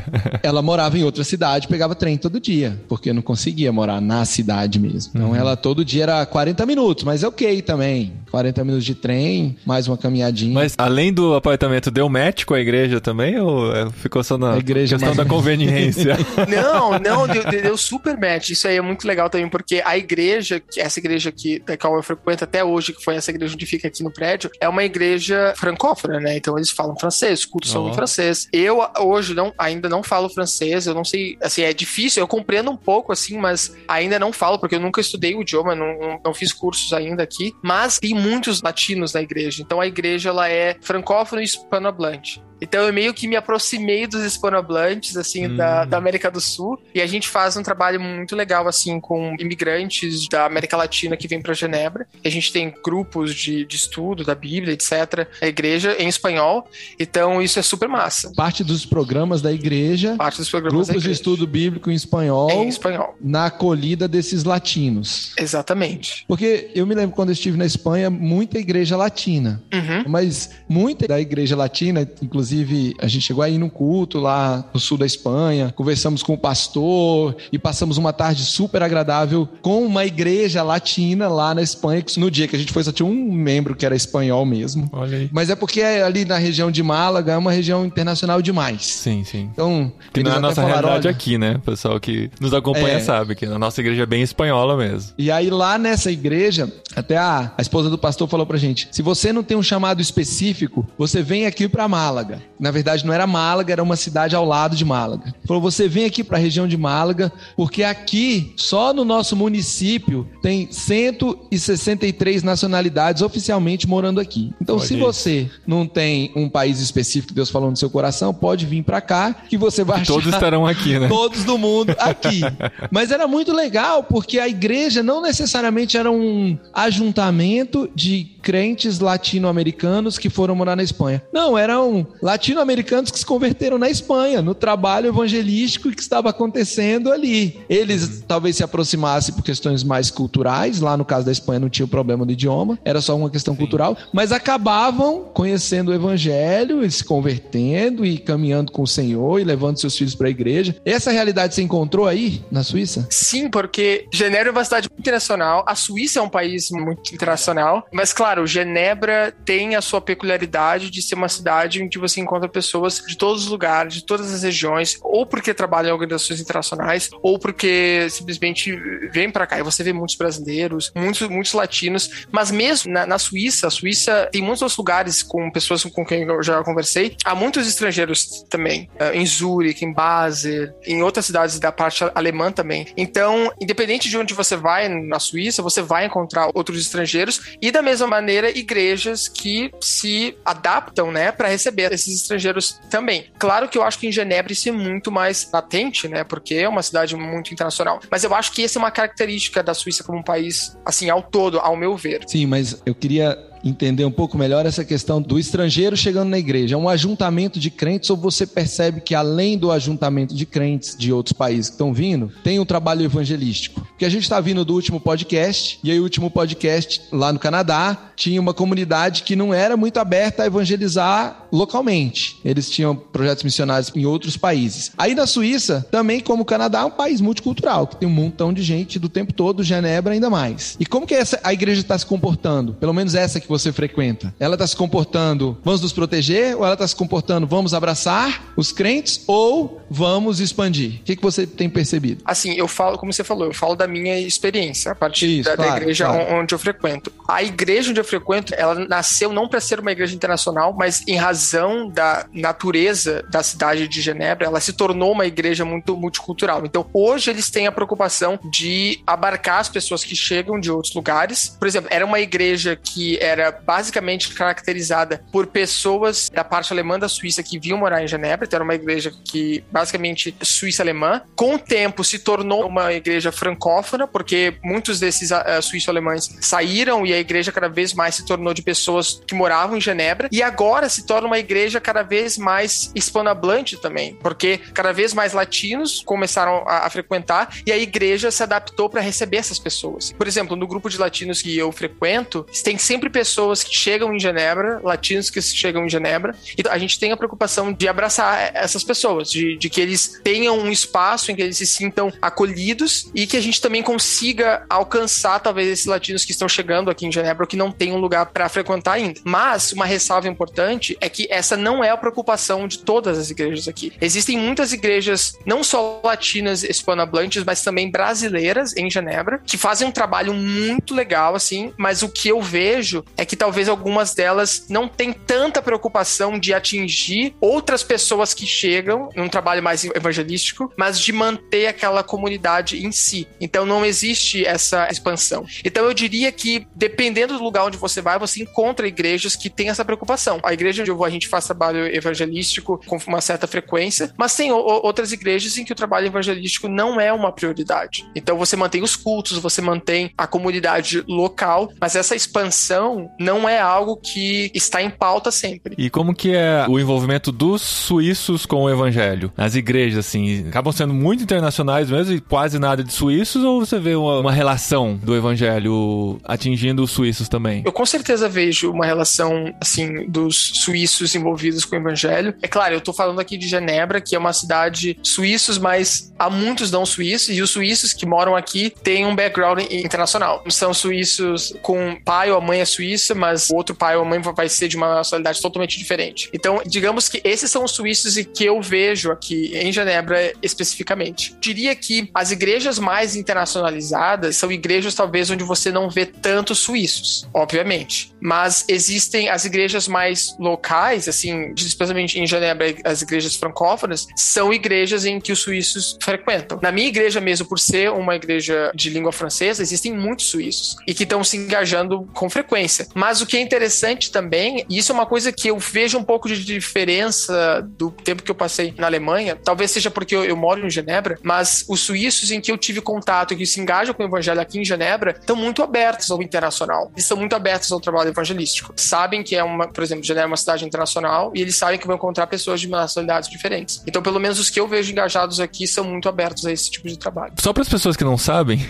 ela morava em outra cidade, pegava trem todo dia, porque não conseguia morar na cidade mesmo. Então ela todo dia era 40 minutos, mas é ok também. 40 minutos de trem, mais uma caminhadinha. Mas além do apartamento, deu match com a igreja também? Ou é, ficou só na questão mais- da conveniência? Não, não, deu, deu super match. Isso aí é muito legal também, porque a igreja, que- essa igreja que, da qual eu frequento até hoje, que foi essa igreja onde fica aqui no prédio, é uma igreja francófona, né? Então eles falam francês, os cultos são Ó. em francês. Eu hoje não, ainda não falo francês, eu não sei, assim, é difícil, eu compreendo um pouco, assim, mas ainda não falo, porque eu nunca estudei o idioma, não, não, não fiz cursos ainda aqui, mas tem muitos latinos na igreja. Então a igreja, ela é francófona e hispanohablante. Então eu meio que me aproximei dos hispanohablantes, assim, Hum. da, da América do Sul, e a gente faz um trabalho muito legal, assim, com imigrantes da América Latina que vêm para Genebra. E a gente tem grupos de, de estudo da Bíblia, etc., a igreja em espanhol. Então isso é super massa. Parte dos programas da igreja, Parte dos programas da grupos de estudo bíblico em espanhol, em espanhol. na acolhida desses latinos. Exatamente. Porque eu me lembro quando eu estive na Espanha, muita igreja latina. Uhum. Mas muita da igreja latina, inclusive a gente chegou aí no culto lá no sul da Espanha, conversamos com o pastor e passamos uma tarde super agradável com uma igreja latina lá na Espanha. No dia que a gente foi, só tinha um membro que era espanhol mesmo. Olha aí. Mas é porque ali na região de Málaga é uma região internacional demais. Sim, sim. Então, Que não é a nossa falaram, realidade "Olha, aqui, né? O pessoal que nos acompanha É. sabe que a nossa igreja é bem espanhola mesmo. E aí lá nessa igreja, até a, a esposa do pastor falou pra gente: se você não tem um chamado específico, você vem aqui pra Málaga. Na verdade não era Málaga, era uma cidade ao lado de Málaga. Falou: você vem aqui pra região de Málaga, porque aqui, só no nosso município, tem 163 nacionalidades oficialmente morando aqui. Então, Olha se você não tem um país específico que Deus falou no seu coração, pode vir pra cá que você vai Todos estarão aqui, né? todos do mundo aqui. Mas era muito legal porque a igreja não necessariamente era um ajuntamento de crentes latino-americanos que foram morar na Espanha. Não, eram latino-americanos que se converteram na Espanha, no trabalho evangelístico que estava acontecendo ali. Eles talvez se aproximassem por questões mais culturais, lá no caso da Espanha não tinha o problema do idioma, era só uma questão cultural, mas acabavam conhecendo o evangelho e se convertendo e caminhando com o Senhor e levando seus filhos para a igreja. Essa realidade você encontrou aí na Suíça? Sim, porque Genebra é uma cidade internacional, a Suíça é um país muito internacional, mas claro, Genebra tem a sua peculiaridade de ser uma cidade onde você encontra pessoas de todos os lugares, de todas as regiões, ou porque trabalham em organizações internacionais, ou porque simplesmente vêm para cá e você vê muitos brasileiros, muitos, muitos latinos, mas mesmo na, na Suíça, a Suíça tem muitos outros lugares com pessoas com quem eu já conversei, há muitos estrangeiros também, eh, em Zurique, em Basel, em outras cidades da parte alemã também. Então, independente de onde você vai na Suíça, você vai encontrar outros estrangeiros e da mesma maneira igrejas que se adaptam, né, para receber esses estrangeiros também. Claro que eu acho que em Genebra isso é muito mais latente, né, porque é uma cidade muito internacional. Mas eu acho que essa é uma característica da Suíça como um país, assim, ao todo, ao meu ver. Sim, mas eu queria entender um pouco melhor essa questão do estrangeiro chegando na igreja. É um ajuntamento de crentes ou você percebe que além do ajuntamento de crentes de outros países que estão vindo, tem um trabalho evangelístico? Porque a gente está vindo do último podcast, e aí o último podcast lá no Canadá tinha uma comunidade que não era muito aberta a evangelizar localmente. Eles tinham projetos missionários em outros países. Aí na Suíça, também como o Canadá é um país multicultural, que tem um montão de gente do tempo todo, Genebra ainda mais. E como que essa, a igreja está se comportando? Pelo menos essa que você frequenta. Ela está se comportando, vamos nos proteger? Ou ela está se comportando, vamos abraçar os crentes? Ou vamos expandir? O que, que você tem percebido? Assim, eu falo, como você falou, eu falo da minha experiência, a partir Isso, da, claro, da, igreja claro. onde eu frequento. A igreja onde eu frequento, ela nasceu não para ser uma igreja internacional, mas em razão da natureza da cidade de Genebra, ela se tornou uma igreja muito multicultural. Então, hoje eles têm a preocupação de abarcar as pessoas que chegam de outros lugares. Por exemplo, era uma igreja que era basicamente caracterizada por pessoas da parte alemã da Suíça que vinham morar em Genebra, então era uma igreja que basicamente suíça-alemã. Com o tempo se tornou uma igreja francófona, porque muitos desses uh, suíço-alemães saíram e a igreja cada vez mais se tornou de pessoas que moravam em Genebra. E agora se torna uma igreja cada vez mais hispanohablante também, porque cada vez mais latinos começaram a, a frequentar e a igreja se adaptou para receber essas pessoas. Por exemplo, no grupo de latinos que eu frequento, tem sempre pessoas que chegam em Genebra, latinos que chegam em Genebra, e a gente tem a preocupação de abraçar essas pessoas, de, de que eles tenham um espaço em que eles se sintam acolhidos e que a gente também consiga alcançar talvez esses latinos que estão chegando aqui em Genebra ou que não tem um lugar para frequentar ainda. Mas uma ressalva importante é que essa não é a preocupação de todas as igrejas aqui. Existem muitas igrejas, não só latinas hispanohablantes, mas também brasileiras em Genebra, que fazem um trabalho muito legal, assim, mas o que eu vejo é que talvez algumas delas não têm tanta preocupação de atingir outras pessoas que chegam, num trabalho mais evangelístico, mas de manter aquela comunidade em si. Então não existe essa expansão. Então eu diria que, dependendo do lugar onde você vai, você encontra igrejas que têm essa preocupação. A igreja onde eu vou, a gente faz trabalho evangelístico com uma certa frequência, mas tem outras igrejas em que o trabalho evangelístico não é uma prioridade. Então você mantém os cultos, você mantém a comunidade local, mas essa expansão não é algo que está em pauta sempre. E como que é o envolvimento dos suíços com o evangelho? As igrejas, assim, acabam sendo muito internacionais mesmo e quase nada de suíços, ou você vê uma, uma relação do evangelho atingindo os suíços também? Eu com certeza vejo uma relação, assim, dos suíços envolvidos com o evangelho. É claro, eu tô falando aqui de Genebra, que é uma cidade suíços, mas há muitos não suíços, e os suíços que moram aqui têm um background internacional. São suíços com pai ou a mãe é suíça, mas o outro pai ou a mãe vai ser de uma nacionalidade totalmente diferente. Então, digamos que esses são os suíços e que eu vejo aqui em Genebra especificamente. Diria que as igrejas mais internacionalizadas são igrejas talvez onde você não vê tantos suíços, obviamente. Mas existem as igrejas mais locais, assim, especialmente em Genebra, as igrejas francófonas, são igrejas em que os suíços frequentam. Na minha igreja mesmo, por ser uma igreja de língua francesa, existem muitos suíços e que estão se engajando com frequência. Mas o que é interessante também, e isso é uma coisa que eu vejo um pouco de diferença do tempo que eu passei na Alemanha, talvez seja porque eu, eu moro em Genebra, mas os suíços em que eu tive contato e que se engajam com o evangelho aqui em Genebra estão muito abertos ao internacional. Eles estão muito abertos ao trabalho evangelístico. Sabem que é uma, por exemplo, Genebra é uma cidade internacional e eles sabem que vão encontrar pessoas de nacionalidades diferentes. Então, pelo menos os que eu vejo engajados aqui são muito abertos a esse tipo de trabalho. Só para as pessoas que não sabem,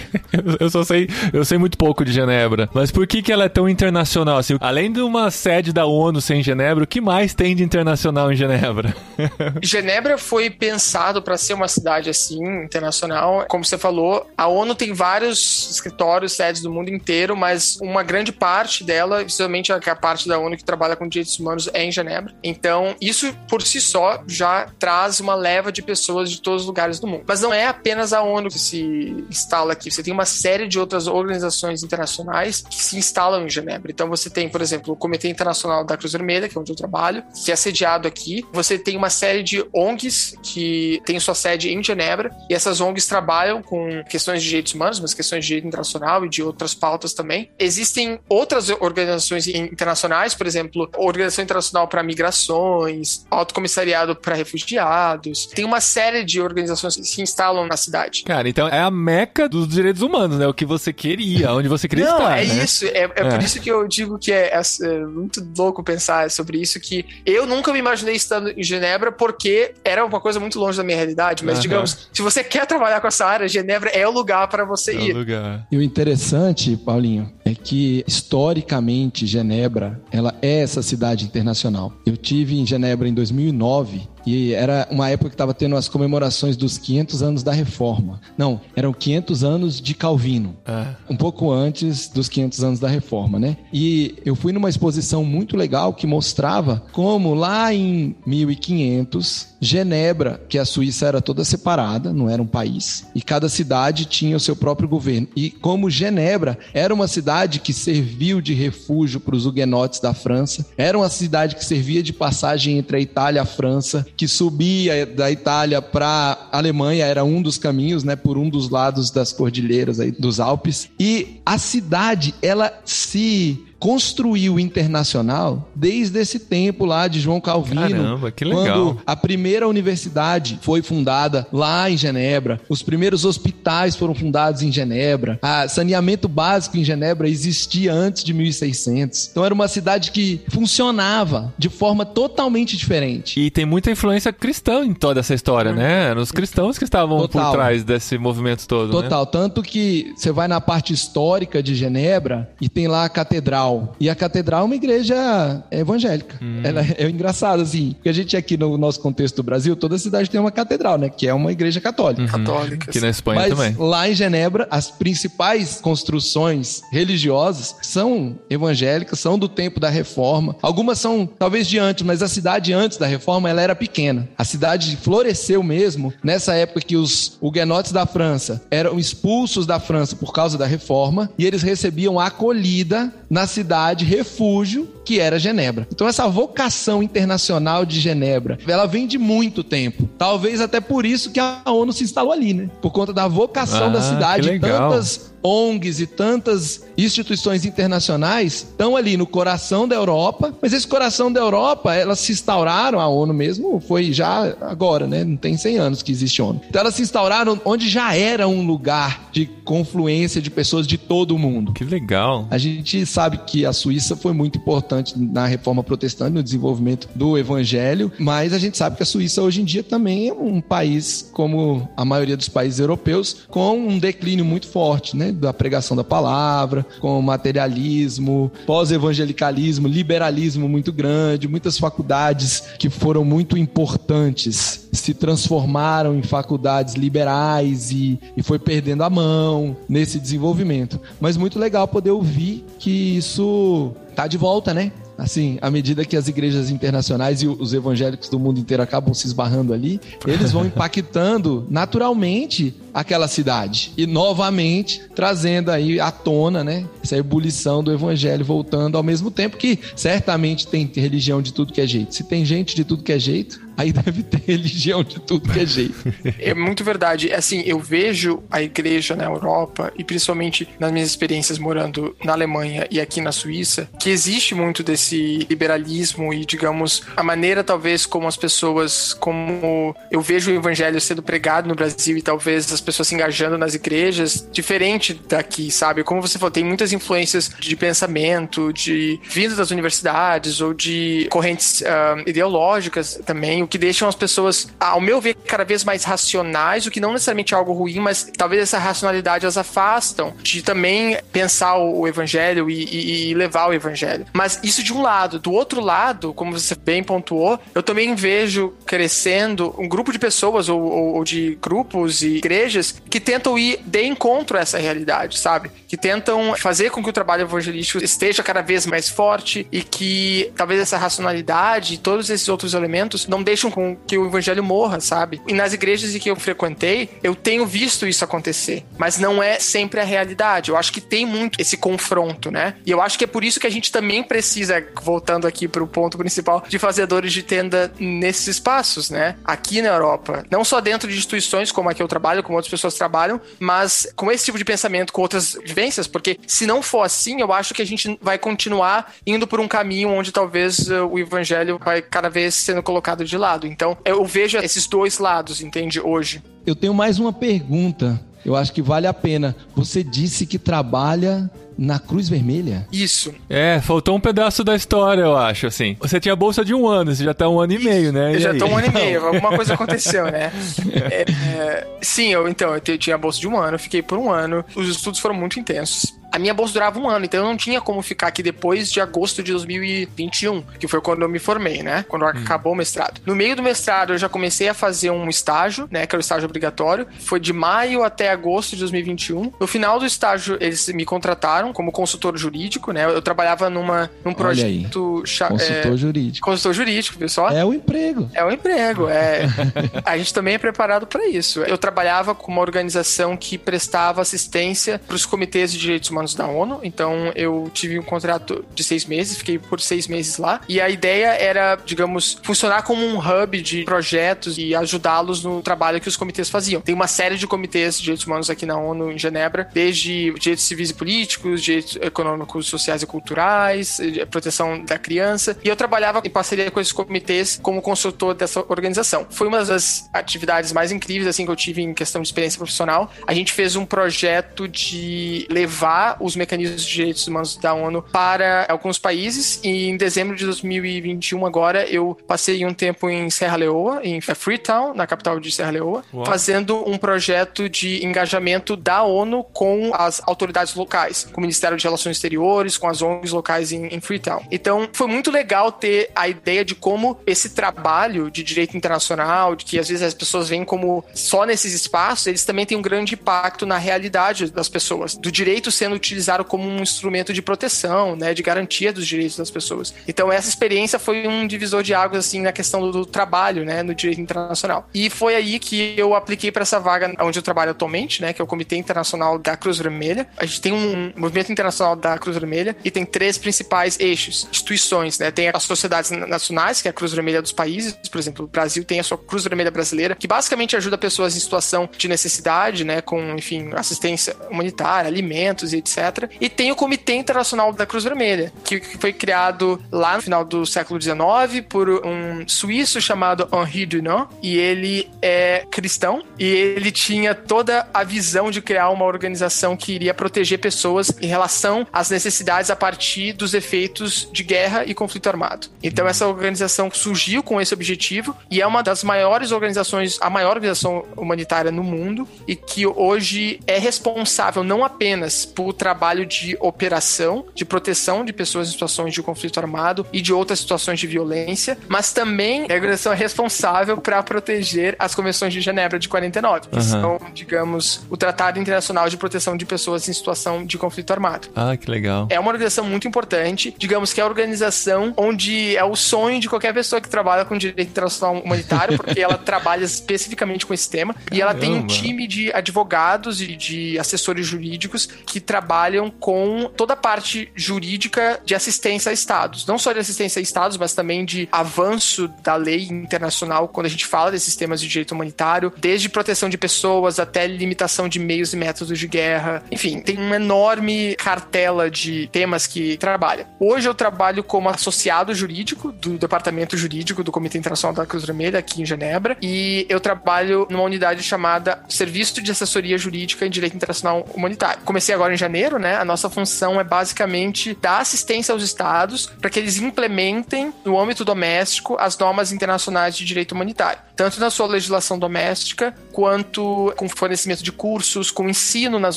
eu só sei, eu sei muito pouco de Genebra, mas por que que ela é tão internacional assim? Além de uma sede da ONU ser em Genebra, o que mais tem de internacional em Genebra? Genebra foi pensado para ser uma cidade assim, internacional. Como você falou, a ONU tem vários escritórios, sedes do mundo inteiro, mas uma grande parte dela, principalmente a parte da ONU que trabalha com direitos humanos, é em Genebra. Então, isso por si só já traz uma leva de pessoas de todos os lugares do mundo. Mas não é apenas a ONU que se instala aqui, você tem uma série de outras organizações internacionais que se instalam em Genebra. Então, você tem, por exemplo, o Comitê Internacional da Cruz Vermelha, que é onde eu trabalho, que é sediado aqui. Você tem uma série de ONGs que tem sua sede em Genebra, e essas ONGs trabalham com questões de direitos humanos, mas questões de direito internacional e de outras pautas também. Existem outras organizações internacionais, por exemplo, a Organização Internacional para Migrações, Alto Comissariado para Refugiados. Tem uma série de organizações que se instalam na cidade. Cara, então é a meca dos direitos humanos, né? O que você queria, onde você queria Não, estar. é né? isso. É, é é. Por isso que eu digo que é, é, é, muito louco pensar sobre isso, que eu nunca me imaginei estando em Genebra porque era uma coisa muito longe da minha realidade, mas uhum. digamos, se você quer trabalhar com essa área, Genebra é o lugar para você é ir. Lugar. E o interessante, Paulinho, é que historicamente Genebra, ela é essa cidade internacional. Eu tive em Genebra em 2009 e era uma época que estava tendo as comemorações dos 500 anos da Reforma. Não, eram 500 anos de Calvino. É. Um pouco antes dos 500 anos da Reforma, né? E eu fui numa exposição muito legal que mostrava como lá em 1500 Genebra, que a Suíça era toda separada, não era um país, e cada cidade tinha o seu próprio governo. E como Genebra era uma cidade que serviu de refúgio para os huguenotes da França, era uma cidade que servia de passagem entre a Itália e a França, que subia da Itália para a Alemanha, era um dos caminhos, né, por um dos lados das cordilheiras aí dos Alpes. E a cidade, ela se construiu internacional desde esse tempo lá de João Calvino. Caramba, que legal. Quando a primeira universidade foi fundada lá em Genebra, os primeiros hospitais foram fundados em Genebra, a saneamento básico em Genebra existia antes de 1600. Então era uma cidade que funcionava de forma totalmente diferente. E tem muita influência cristã em toda essa história, né? Eram os cristãos que estavam Total. por trás desse movimento todo, né? Total, né? tanto que você vai na parte histórica de Genebra e tem lá a catedral catedral. E a catedral é uma igreja evangélica. Hum. Ela é, é engraçado, assim, porque a gente aqui no nosso contexto do Brasil, toda cidade tem uma catedral, né? Que é uma igreja católica. Uhum. Católica. Que na Espanha Mas também. lá em Genebra, as principais construções religiosas são evangélicas, são do tempo da reforma. Algumas são talvez de antes, mas a cidade antes da reforma ela era pequena. A cidade floresceu mesmo nessa época que os huguenotes da França eram expulsos da França por causa da reforma e eles recebiam acolhida na cidade refúgio que era Genebra. Então essa vocação internacional de Genebra, ela vem de muito tempo. Talvez até por isso que a ONU se instalou ali, né? Por conta da vocação ah, da cidade, tantas ONGs e tantas instituições internacionais estão ali no coração da Europa, mas esse coração da Europa, elas se instauraram, a ONU mesmo foi já agora, né? Não tem 100 anos que existe ONU. Então elas se instauraram onde já era um lugar de confluência de pessoas de todo o mundo. Que legal. A gente sabe que a Suíça foi muito importante na reforma protestante, no desenvolvimento do evangelho, mas a gente sabe que a Suíça hoje em dia também é um país, como a maioria dos países europeus, com um declínio muito forte, né? Da pregação da palavra, com materialismo, pós-evangelicalismo, liberalismo muito grande, muitas faculdades que foram muito importantes se transformaram em faculdades liberais e, e foi perdendo a mão nesse desenvolvimento. Mas muito legal poder ouvir que isso tá de volta, né? Assim, à medida que as igrejas internacionais e os evangélicos do mundo inteiro acabam se esbarrando ali, eles vão impactando naturalmente aquela cidade e novamente trazendo aí à tona, né, essa ebulição do evangelho voltando ao mesmo tempo que certamente tem religião de tudo que é jeito. Se tem gente de tudo que é jeito, aí deve ter religião de tudo que é jeito. É muito verdade. Assim, eu vejo a igreja na Europa e principalmente nas minhas experiências morando na Alemanha e aqui na Suíça, que existe muito desse liberalismo e, digamos, a maneira talvez como as pessoas, como eu vejo o evangelho sendo pregado no Brasil e talvez as pessoas se engajando nas igrejas, diferente daqui, sabe? Como você falou, tem muitas influências de pensamento, de vindo das universidades ou de correntes uh, ideológicas também, que deixam as pessoas, ao meu ver, cada vez mais racionais, o que não necessariamente é algo ruim, mas talvez essa racionalidade as afastam de também pensar o, evangelho e, e, e, levar o evangelho. Mas isso de um lado. Do outro lado, como você bem pontuou, eu também vejo crescendo um grupo de pessoas ou, ou, ou de grupos e igrejas que tentam ir de encontro a essa realidade, sabe? Que tentam fazer com que o trabalho evangelístico esteja cada vez mais forte e que talvez essa racionalidade e todos esses outros elementos não deixam com que o evangelho morra, sabe? E nas igrejas em que eu frequentei, eu tenho visto isso acontecer, mas não é sempre a realidade. Eu acho que tem muito esse confronto, né? E eu acho que é por isso que a gente também precisa, voltando aqui para o ponto principal, de fazedores de tenda nesses espaços, né? Aqui na Europa, não só dentro de instituições como a que eu trabalho, como outras pessoas trabalham, mas com esse tipo de pensamento, com outras porque se não for assim, eu acho que a gente vai continuar indo por um caminho onde talvez uh, o evangelho vai cada vez sendo colocado de lado. Então, eu vejo esses dois lados, entende, hoje. Eu tenho mais uma pergunta eu acho que vale a pena. Você disse que trabalha na Cruz Vermelha? Isso. É, faltou um pedaço da história, eu acho, assim. Você tinha bolsa de um ano, você já tá um ano Isso. e meio, né? Eu e já aí? tô um ano e meio, alguma coisa aconteceu, né? É, é, sim, eu então, eu tinha bolsa de um ano, fiquei por um ano. Os estudos foram muito intensos a minha bolsa durava um ano, então eu não tinha como ficar aqui depois de agosto de 2021, que foi quando eu me formei, né? Quando hum. acabou o mestrado. No meio do mestrado, eu já comecei a fazer um estágio, né? Que era o estágio obrigatório. Foi de maio até agosto de 2021. No final do estágio, eles me contrataram como consultor jurídico, né? Eu trabalhava numa, num projeto. Consultor é, jurídico. Consultor jurídico, só? É o emprego. É o emprego, é. a gente também é preparado para isso. Eu trabalhava com uma organização que prestava assistência para os comitês de direitos humanos humanos da ONU. Então eu tive um contrato de seis meses, fiquei por seis meses lá. E a ideia era, digamos, funcionar como um hub de projetos e ajudá-los no trabalho que os comitês faziam. Tem uma série de comitês de direitos humanos aqui na ONU, em Genebra, desde direitos civis e políticos, direitos econômicos, sociais e culturais, proteção da criança. E eu trabalhava em parceria com esses comitês como consultor dessa organização. Foi uma das atividades mais incríveis assim que eu tive em questão de experiência profissional. A gente fez um projeto de levar os mecanismos de direitos humanos da ONU para alguns países. E em dezembro de 2021, agora, eu passei um tempo em Serra Leoa, em Freetown, na capital de Serra Leoa, Uau. fazendo um projeto de engajamento da ONU com as autoridades locais, com o Ministério de Relações Exteriores, com as ONGs locais em, em Freetown. Então, foi muito legal ter a ideia de como esse trabalho de direito internacional, de que às vezes as pessoas veem como só nesses espaços, eles também têm um grande impacto na realidade das pessoas, do direito sendo utilizado como um instrumento de proteção, né, de garantia dos direitos das pessoas. Então essa experiência foi um divisor de águas assim na questão do, do trabalho, né, no direito internacional. E foi aí que eu apliquei para essa vaga onde eu trabalho atualmente, né, que é o Comitê Internacional da Cruz Vermelha. A gente tem um movimento internacional da Cruz Vermelha e tem três principais eixos, instituições, né? Tem as sociedades nacionais, que é a Cruz Vermelha dos países, por exemplo, o Brasil tem a sua Cruz Vermelha brasileira, que basicamente ajuda pessoas em situação de necessidade, né, com, enfim, assistência humanitária, alimentos e etc etc. E tem o Comitê Internacional da Cruz Vermelha, que foi criado lá no final do século XIX por um suíço chamado Henri Dunant, e ele é cristão, e ele tinha toda a visão de criar uma organização que iria proteger pessoas em relação às necessidades a partir dos efeitos de guerra e conflito armado. Então essa organização surgiu com esse objetivo e é uma das maiores organizações, a maior organização humanitária no mundo e que hoje é responsável não apenas por trabalho de operação, de proteção de pessoas em situações de conflito armado e de outras situações de violência, mas também a organização é responsável para proteger as convenções de Genebra de 49, que uhum. são, digamos, o Tratado Internacional de Proteção de Pessoas em Situação de Conflito Armado. Ah, que legal. É uma organização muito importante, digamos que é a organização onde é o sonho de qualquer pessoa que trabalha com direito internacional humanitário, porque ela trabalha especificamente com esse tema Caramba. e ela tem um time de advogados e de assessores jurídicos que trabalham trabalham com toda a parte jurídica de assistência a estados. Não só de assistência a estados, mas também de avanço da lei internacional quando a gente fala desses temas de direito humanitário, desde proteção de pessoas até limitação de meios e métodos de guerra. Enfim, tem uma enorme cartela de temas que trabalha. Hoje eu trabalho como associado jurídico do departamento jurídico do Comitê Internacional da Cruz Vermelha aqui em Genebra e eu trabalho numa unidade chamada Serviço de Assessoria Jurídica em Direito Internacional Humanitário. Comecei agora em janeiro né, a nossa função é basicamente dar assistência aos estados para que eles implementem no âmbito doméstico as normas internacionais de direito humanitário, tanto na sua legislação doméstica quanto com fornecimento de cursos, com ensino nas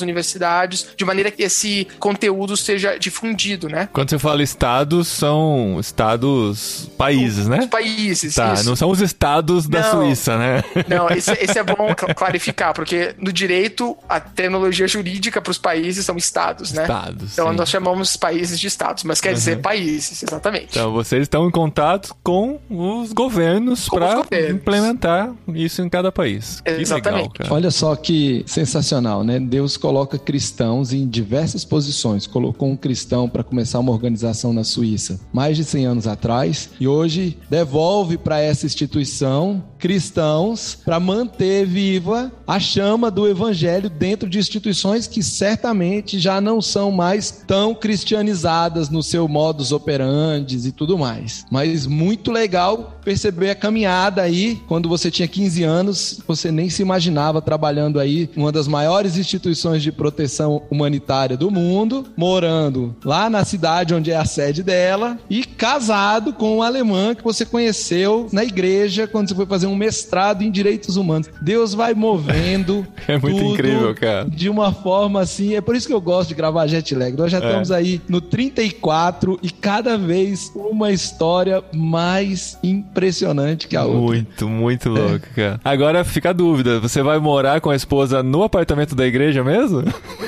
universidades, de maneira que esse conteúdo seja difundido, né? Quando você fala estados, são estados países, né? Os países, tá, isso. não são os estados da não, Suíça, né? Não, esse, esse é bom clarificar, porque no direito, a terminologia jurídica para os países são estados né? Estados. Então sim. nós chamamos países de estados, mas quer uhum. dizer países, exatamente. Então vocês estão em contato com os governos para implementar isso em cada país. Exatamente. Legal, Olha só que sensacional, né? Deus coloca cristãos em diversas posições. Colocou um cristão para começar uma organização na Suíça mais de 100 anos atrás e hoje devolve para essa instituição cristãos para manter viva a chama do evangelho dentro de instituições que certamente que já não são mais tão cristianizadas no seu modus operandi e tudo mais. Mas muito legal perceber a caminhada aí, quando você tinha 15 anos, você nem se imaginava trabalhando aí uma das maiores instituições de proteção humanitária do mundo, morando lá na cidade onde é a sede dela e casado com uma alemã que você conheceu na igreja quando você foi fazer um mestrado em direitos humanos. Deus vai movendo. é muito incrível, cara. De uma forma assim, é por isso que eu gosto de gravar jet lag. Nós já é. estamos aí no 34 e cada vez uma história mais impressionante que a outra. Muito, muito louco, é. cara. Agora fica a dúvida: você vai morar com a esposa no apartamento da igreja mesmo?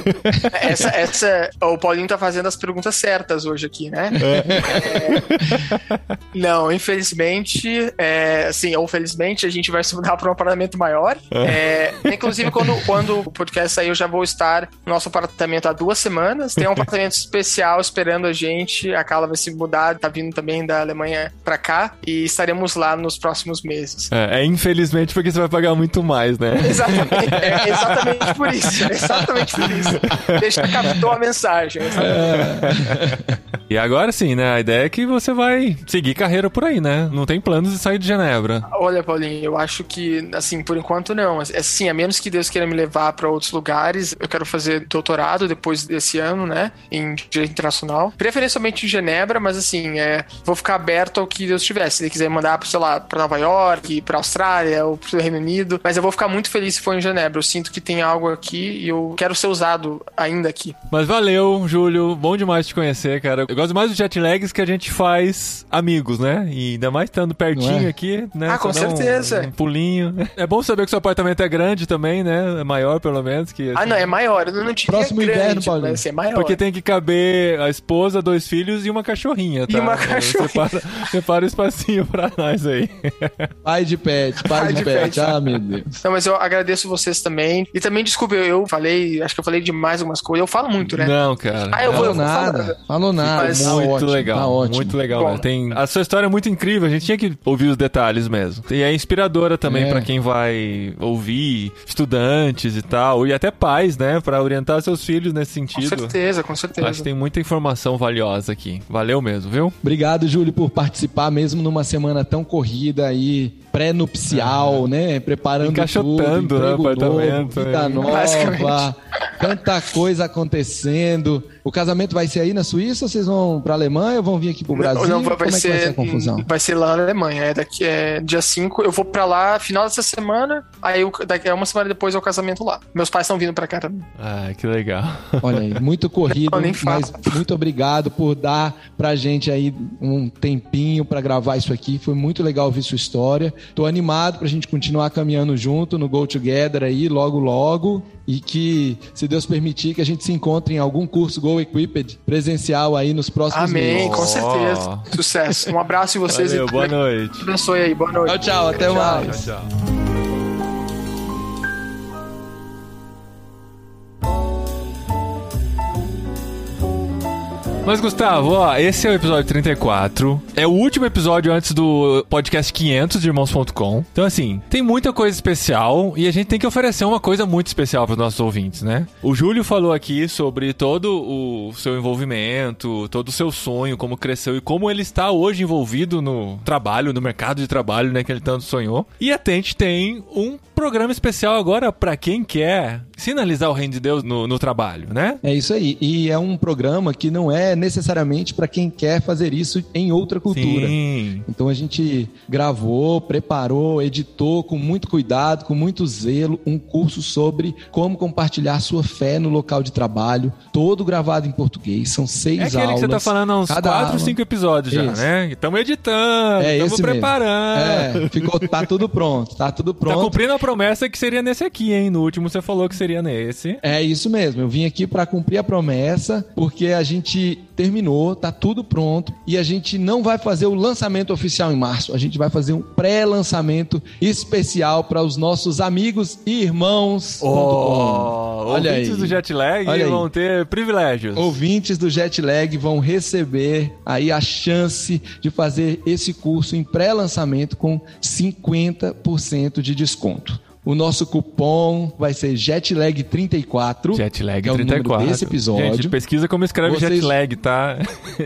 essa, essa, o Paulinho tá fazendo as perguntas certas hoje aqui, né? É. É, não, infelizmente, é, assim, ou felizmente, a gente vai se mudar para um apartamento maior. É. É, inclusive, quando, quando o podcast sair, eu já vou estar no nosso apartamento há duas semanas. Tem um apartamento especial esperando a gente. A Carla vai se mudar, tá vindo também da Alemanha para cá e estaremos lá nos próximos meses. É, é, infelizmente porque você vai pagar muito mais, né? Exatamente, é, exatamente por isso. Exatamente por isso. Deixa captou a mensagem. É. E agora sim, né? A ideia é que você vai seguir carreira por aí, né? Não tem planos de sair de Genebra. Olha, Paulinho, eu acho que, assim, por enquanto não. Assim, a menos que Deus queira me levar para outros lugares, eu quero fazer doutorado depois desse ano, né? Em direito internacional. Preferencialmente em Genebra, mas assim, é, vou ficar aberto ao que Deus tiver. Se ele quiser mandar, sei lá, para Nova York, para Austrália ou para o Reino Unido, mas eu vou ficar muito feliz se for em Genebra. Eu sinto que tem algo aqui e eu quero ser usado ainda aqui. Mas valeu, Júlio. Bom demais te conhecer, cara. Eu gosto mais dos jet lags que a gente faz amigos, né? E ainda mais estando pertinho é? aqui, né? Ah, com certeza. Um, um, pulinho. É bom saber que seu apartamento é grande também, né? É maior, pelo menos. Que, assim... Ah, não, é maior. Eu não diria Próximo grande, inverno, Paulinho. Mas é maior. Porque tem que caber a esposa, dois filhos e uma cachorrinha, tá? E uma cachorrinha. Separa, o espacinho pra nós aí. Pai de pet, pai, pai de, de pet. pet. Ah, meu Deus. Não, mas eu agradeço vocês também. E também, desculpa, eu falei, acho que eu falei demais algumas coisas. Eu falo muito, né? Não, cara. Ah, eu vou, eu vou nada. Falou nada. Mas, muito tá ótimo, legal. Tá ótimo. Muito legal. Bom, tem, a sua história é muito incrível. A gente tinha que ouvir os detalhes mesmo. E é inspiradora também é. para quem vai ouvir, estudantes e tal, e até pais, né, para orientar seus filhos nesse sentido. Com certeza, com certeza. Acho que tem muita informação valiosa aqui. Valeu mesmo, viu? Obrigado, Júlio, por participar mesmo numa semana tão corrida aí pré-nupcial, é. né? Preparando Encaixotando tudo, né, apartamento. Novo, vida é. nova, tanta coisa acontecendo. O casamento vai ser aí na Suíça ou vocês vão pra Alemanha ou vão vir aqui pro Brasil? Não, vai, Como ser, é vai ser a confusão? Vai ser lá na Alemanha. É daqui é dia 5. Eu vou pra lá final dessa semana. Aí eu, daqui, uma semana depois é o casamento lá. Meus pais estão vindo pra cá também. Ah, que legal. Olha aí, muito corrido, mas muito obrigado por dar pra gente aí um tempinho pra gravar isso aqui. Foi muito legal ouvir sua história. Tô animado pra gente continuar caminhando junto no Go Together aí, logo, logo e que, se Deus permitir, que a gente se encontre em algum curso Go Equipped presencial aí nos próximos Amém, meses. Amém, com certeza. Sucesso. Um abraço em vocês. Valeu, e boa noite. Abençoe aí, boa noite. Tchau, tchau, até tchau, mais. Tchau, tchau. Mas, Gustavo, ó, esse é o episódio 34. É o último episódio antes do podcast 500 de Irmãos.com. Então, assim, tem muita coisa especial e a gente tem que oferecer uma coisa muito especial para os nossos ouvintes, né? O Júlio falou aqui sobre todo o seu envolvimento, todo o seu sonho, como cresceu e como ele está hoje envolvido no trabalho, no mercado de trabalho, né, que ele tanto sonhou. E a Tente tem um programa especial agora para quem quer sinalizar o reino de Deus no, no trabalho, né? É isso aí. E é um programa que não é necessariamente para quem quer fazer isso em outra cultura. Sim. Então a gente gravou, preparou, editou com muito cuidado, com muito zelo, um curso sobre como compartilhar sua fé no local de trabalho, todo gravado em português. São seis aulas. É aquele aulas, que você tá falando há uns quatro, cinco episódios já, esse. né? Estamos editando, estamos é preparando. É, ficou, tá tudo pronto, tá tudo tá pronto. Tá cumprindo a promessa que seria nesse aqui, hein? No último você falou que seria nesse. É isso mesmo. Eu vim aqui para cumprir a promessa, porque a gente terminou, tá tudo pronto e a gente não vai fazer o lançamento oficial em março. A gente vai fazer um pré-lançamento especial para os nossos amigos e irmãos. Oh, Olha ouvintes aí. do Jetlag Olha vão aí. ter privilégios. Ouvintes do Jetlag vão receber aí a chance de fazer esse curso em pré-lançamento com 50% de desconto. O nosso cupom vai ser Jetlag34. Jetlag que é o 34. número desse episódio. Gente, pesquisa como escreve Vocês- jetlag, tá?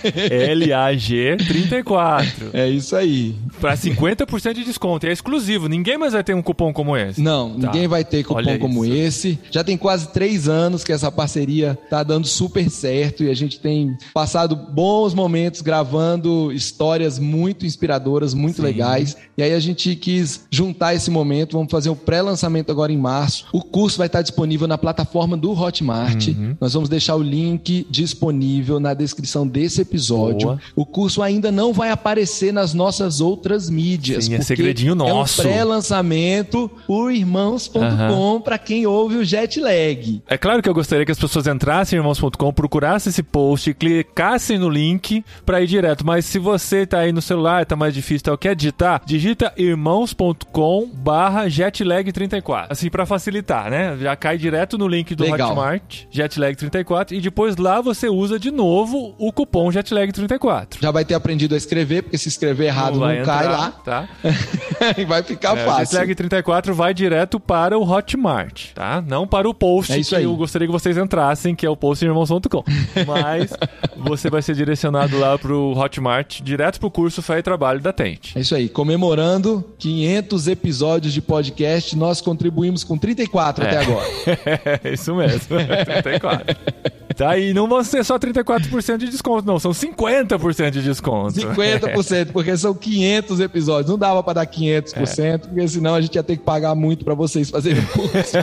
J-E-T-L-A-G 34. É isso aí. Pra 50% de desconto. É exclusivo. Ninguém mais vai ter um cupom como esse. Não, Tá. ninguém vai ter Olha cupom como isso. esse. Já tem quase três anos que essa parceria tá dando super certo e a gente tem passado bons momentos gravando histórias muito inspiradoras, muito Sim. legais. E aí a gente quis juntar esse momento. Vamos fazer o pré-lançamento agora em março. O curso vai estar disponível na plataforma do Hotmart. Uhum. Nós vamos deixar o link disponível na descrição desse episódio. Boa. O curso ainda não vai aparecer nas nossas outras mídias. Sim, é segredinho nosso. É um pré-lançamento por irmãos.com Aham. para quem ouve o jet lag. É claro que eu gostaria que as pessoas entrassem em irmãos.com, procurassem esse post, clicassem no link pra ir direto. Mas se você tá aí no celular, tá mais difícil, tá, quer digitar, digita irmãos.com barra jetlag34. Assim, pra facilitar, né? Já cai direto no link do Legal. Hotmart, jetlag34, e depois lá você usa de novo o cupom jetlag34. Já vai ter aprendido a escrever, porque se escrever errado não, vai cai entrar, lá tá? e vai ficar É, fácil. Jetlag 34 vai direto para o Hotmart, tá? Não para o post É isso que aí. eu gostaria que vocês entrassem, que é o post irmãos.com. Mas você vai ser direcionado lá pro Hotmart, direto pro curso Fé e Trabalho da Tente. É isso aí, comemorando 500 episódios de podcast, nós contribuímos com 34 até agora. É isso mesmo, 34. Tá, e não vão ser só 34% de desconto, não, são 50% de desconto. 50%, porque são 500 episódios. Não dava para dar 500%, porque senão a gente ia ter que pagar muito para vocês fazerem curso.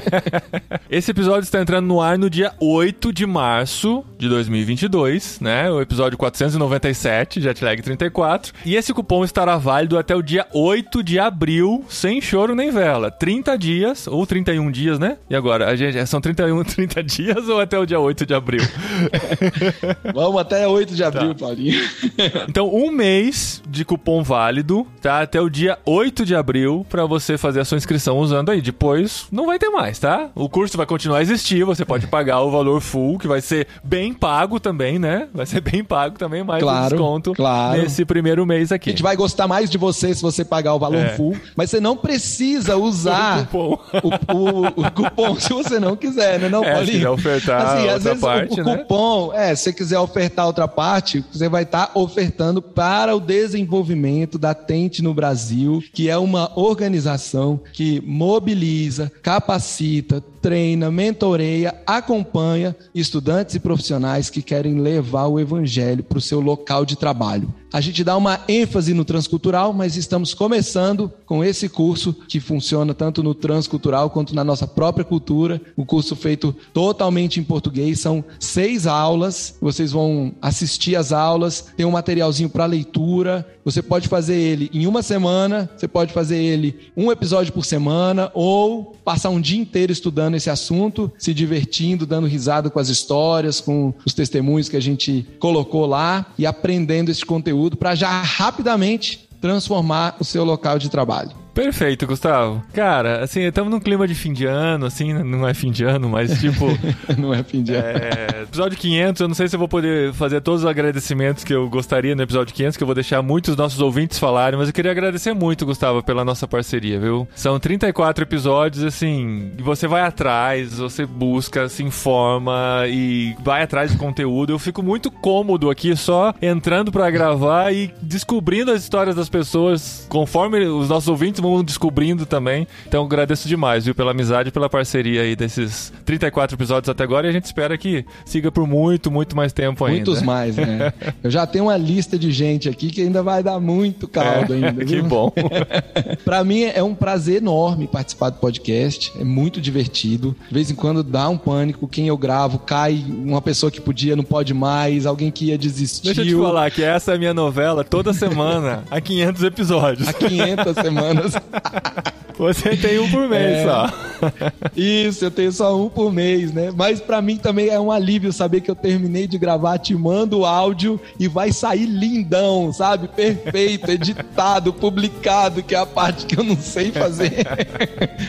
Esse episódio está entrando no ar no dia 8 de março de 2022, né? O episódio 497, Jetlag 34. E esse cupom estará válido até o dia 8 de abril, sem choro nem vela. 30 dias, ou 31 dias, né? E agora, a gente, são 31, 30 dias ou até o dia 8 de abril? Vamos até 8 de abril, Tá. Paulinho. Então, um mês de cupom válido, tá? Até o dia 8 de abril pra você fazer a sua inscrição usando aí. Depois, não vai ter mais, tá? O curso vai continuar a existir, você pode pagar o valor full, que vai ser bem pago também, né? Vai ser bem pago também, mais Claro, um desconto claro. nesse primeiro mês A aqui. gente vai gostar mais de você se você pagar o valor É. full, mas você não precisa usar cupom. o, o- o cupom se você não quiser, né, não, É, se Paulinho? quiser ofertar assim, às vezes o- parte, o, né? cupom, é, se você quiser ofertar outra parte, você vai estar ofertando para o desenvolvimento da Tente no Brasil, que é uma organização que mobiliza, capacita, treina, mentoreia, acompanha estudantes e profissionais que querem levar o evangelho para o seu local de trabalho. A gente dá uma ênfase no transcultural, mas estamos começando com esse curso que funciona tanto no transcultural quanto na nossa própria cultura. O curso feito totalmente em português, são seis aulas. Vocês vão assistir as aulas, tem um materialzinho para leitura. Você pode fazer ele em uma semana, você pode fazer ele um episódio por semana ou passar um dia inteiro estudando esse assunto, se divertindo, dando risada com as histórias, com os testemunhos que a gente colocou lá e aprendendo esse conteúdo para já rapidamente transformar o seu local de trabalho. Perfeito, Gustavo. Cara, assim, estamos num clima de fim de ano, assim, não é fim de ano, mas tipo. Não é fim de ano. É, episódio 500, eu não sei se eu vou poder fazer todos os agradecimentos que eu gostaria no episódio 500, que eu vou deixar muitos nossos ouvintes falarem, mas eu queria agradecer muito, Gustavo, pela nossa parceria, viu? São 34 episódios, assim, e você vai atrás, você busca, se informa e vai atrás de conteúdo. Eu fico muito cômodo aqui só entrando pra gravar e descobrindo as histórias das pessoas, conforme os nossos ouvintes descobrindo também. Então, agradeço demais, viu, pela amizade pela parceria aí desses 34 episódios até agora e a gente espera que siga por muito, muito mais tempo ainda. Muitos mais, né? Eu já tenho uma lista de gente aqui que ainda vai dar muito caldo É, ainda. que viu? bom. Pra mim é um prazer enorme participar do podcast. É muito divertido. De vez em quando dá um pânico. Quem eu gravo cai uma pessoa que podia, não pode mais. Alguém que ia desistir. Deixa eu te falar que essa é a minha novela toda semana, há 500 episódios. Há 500 semanas. Você tem um por mês É. só. Isso, eu tenho só um por mês, né? Mas pra mim também é um alívio saber que eu terminei de gravar, te mando o áudio e vai sair lindão, sabe? Perfeito, editado, publicado, que é a parte que eu não sei fazer.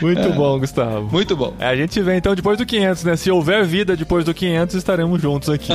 Muito bom, Gustavo. Muito bom. É, a gente vê então depois do 500, né? Se houver vida depois do 500, estaremos juntos aqui.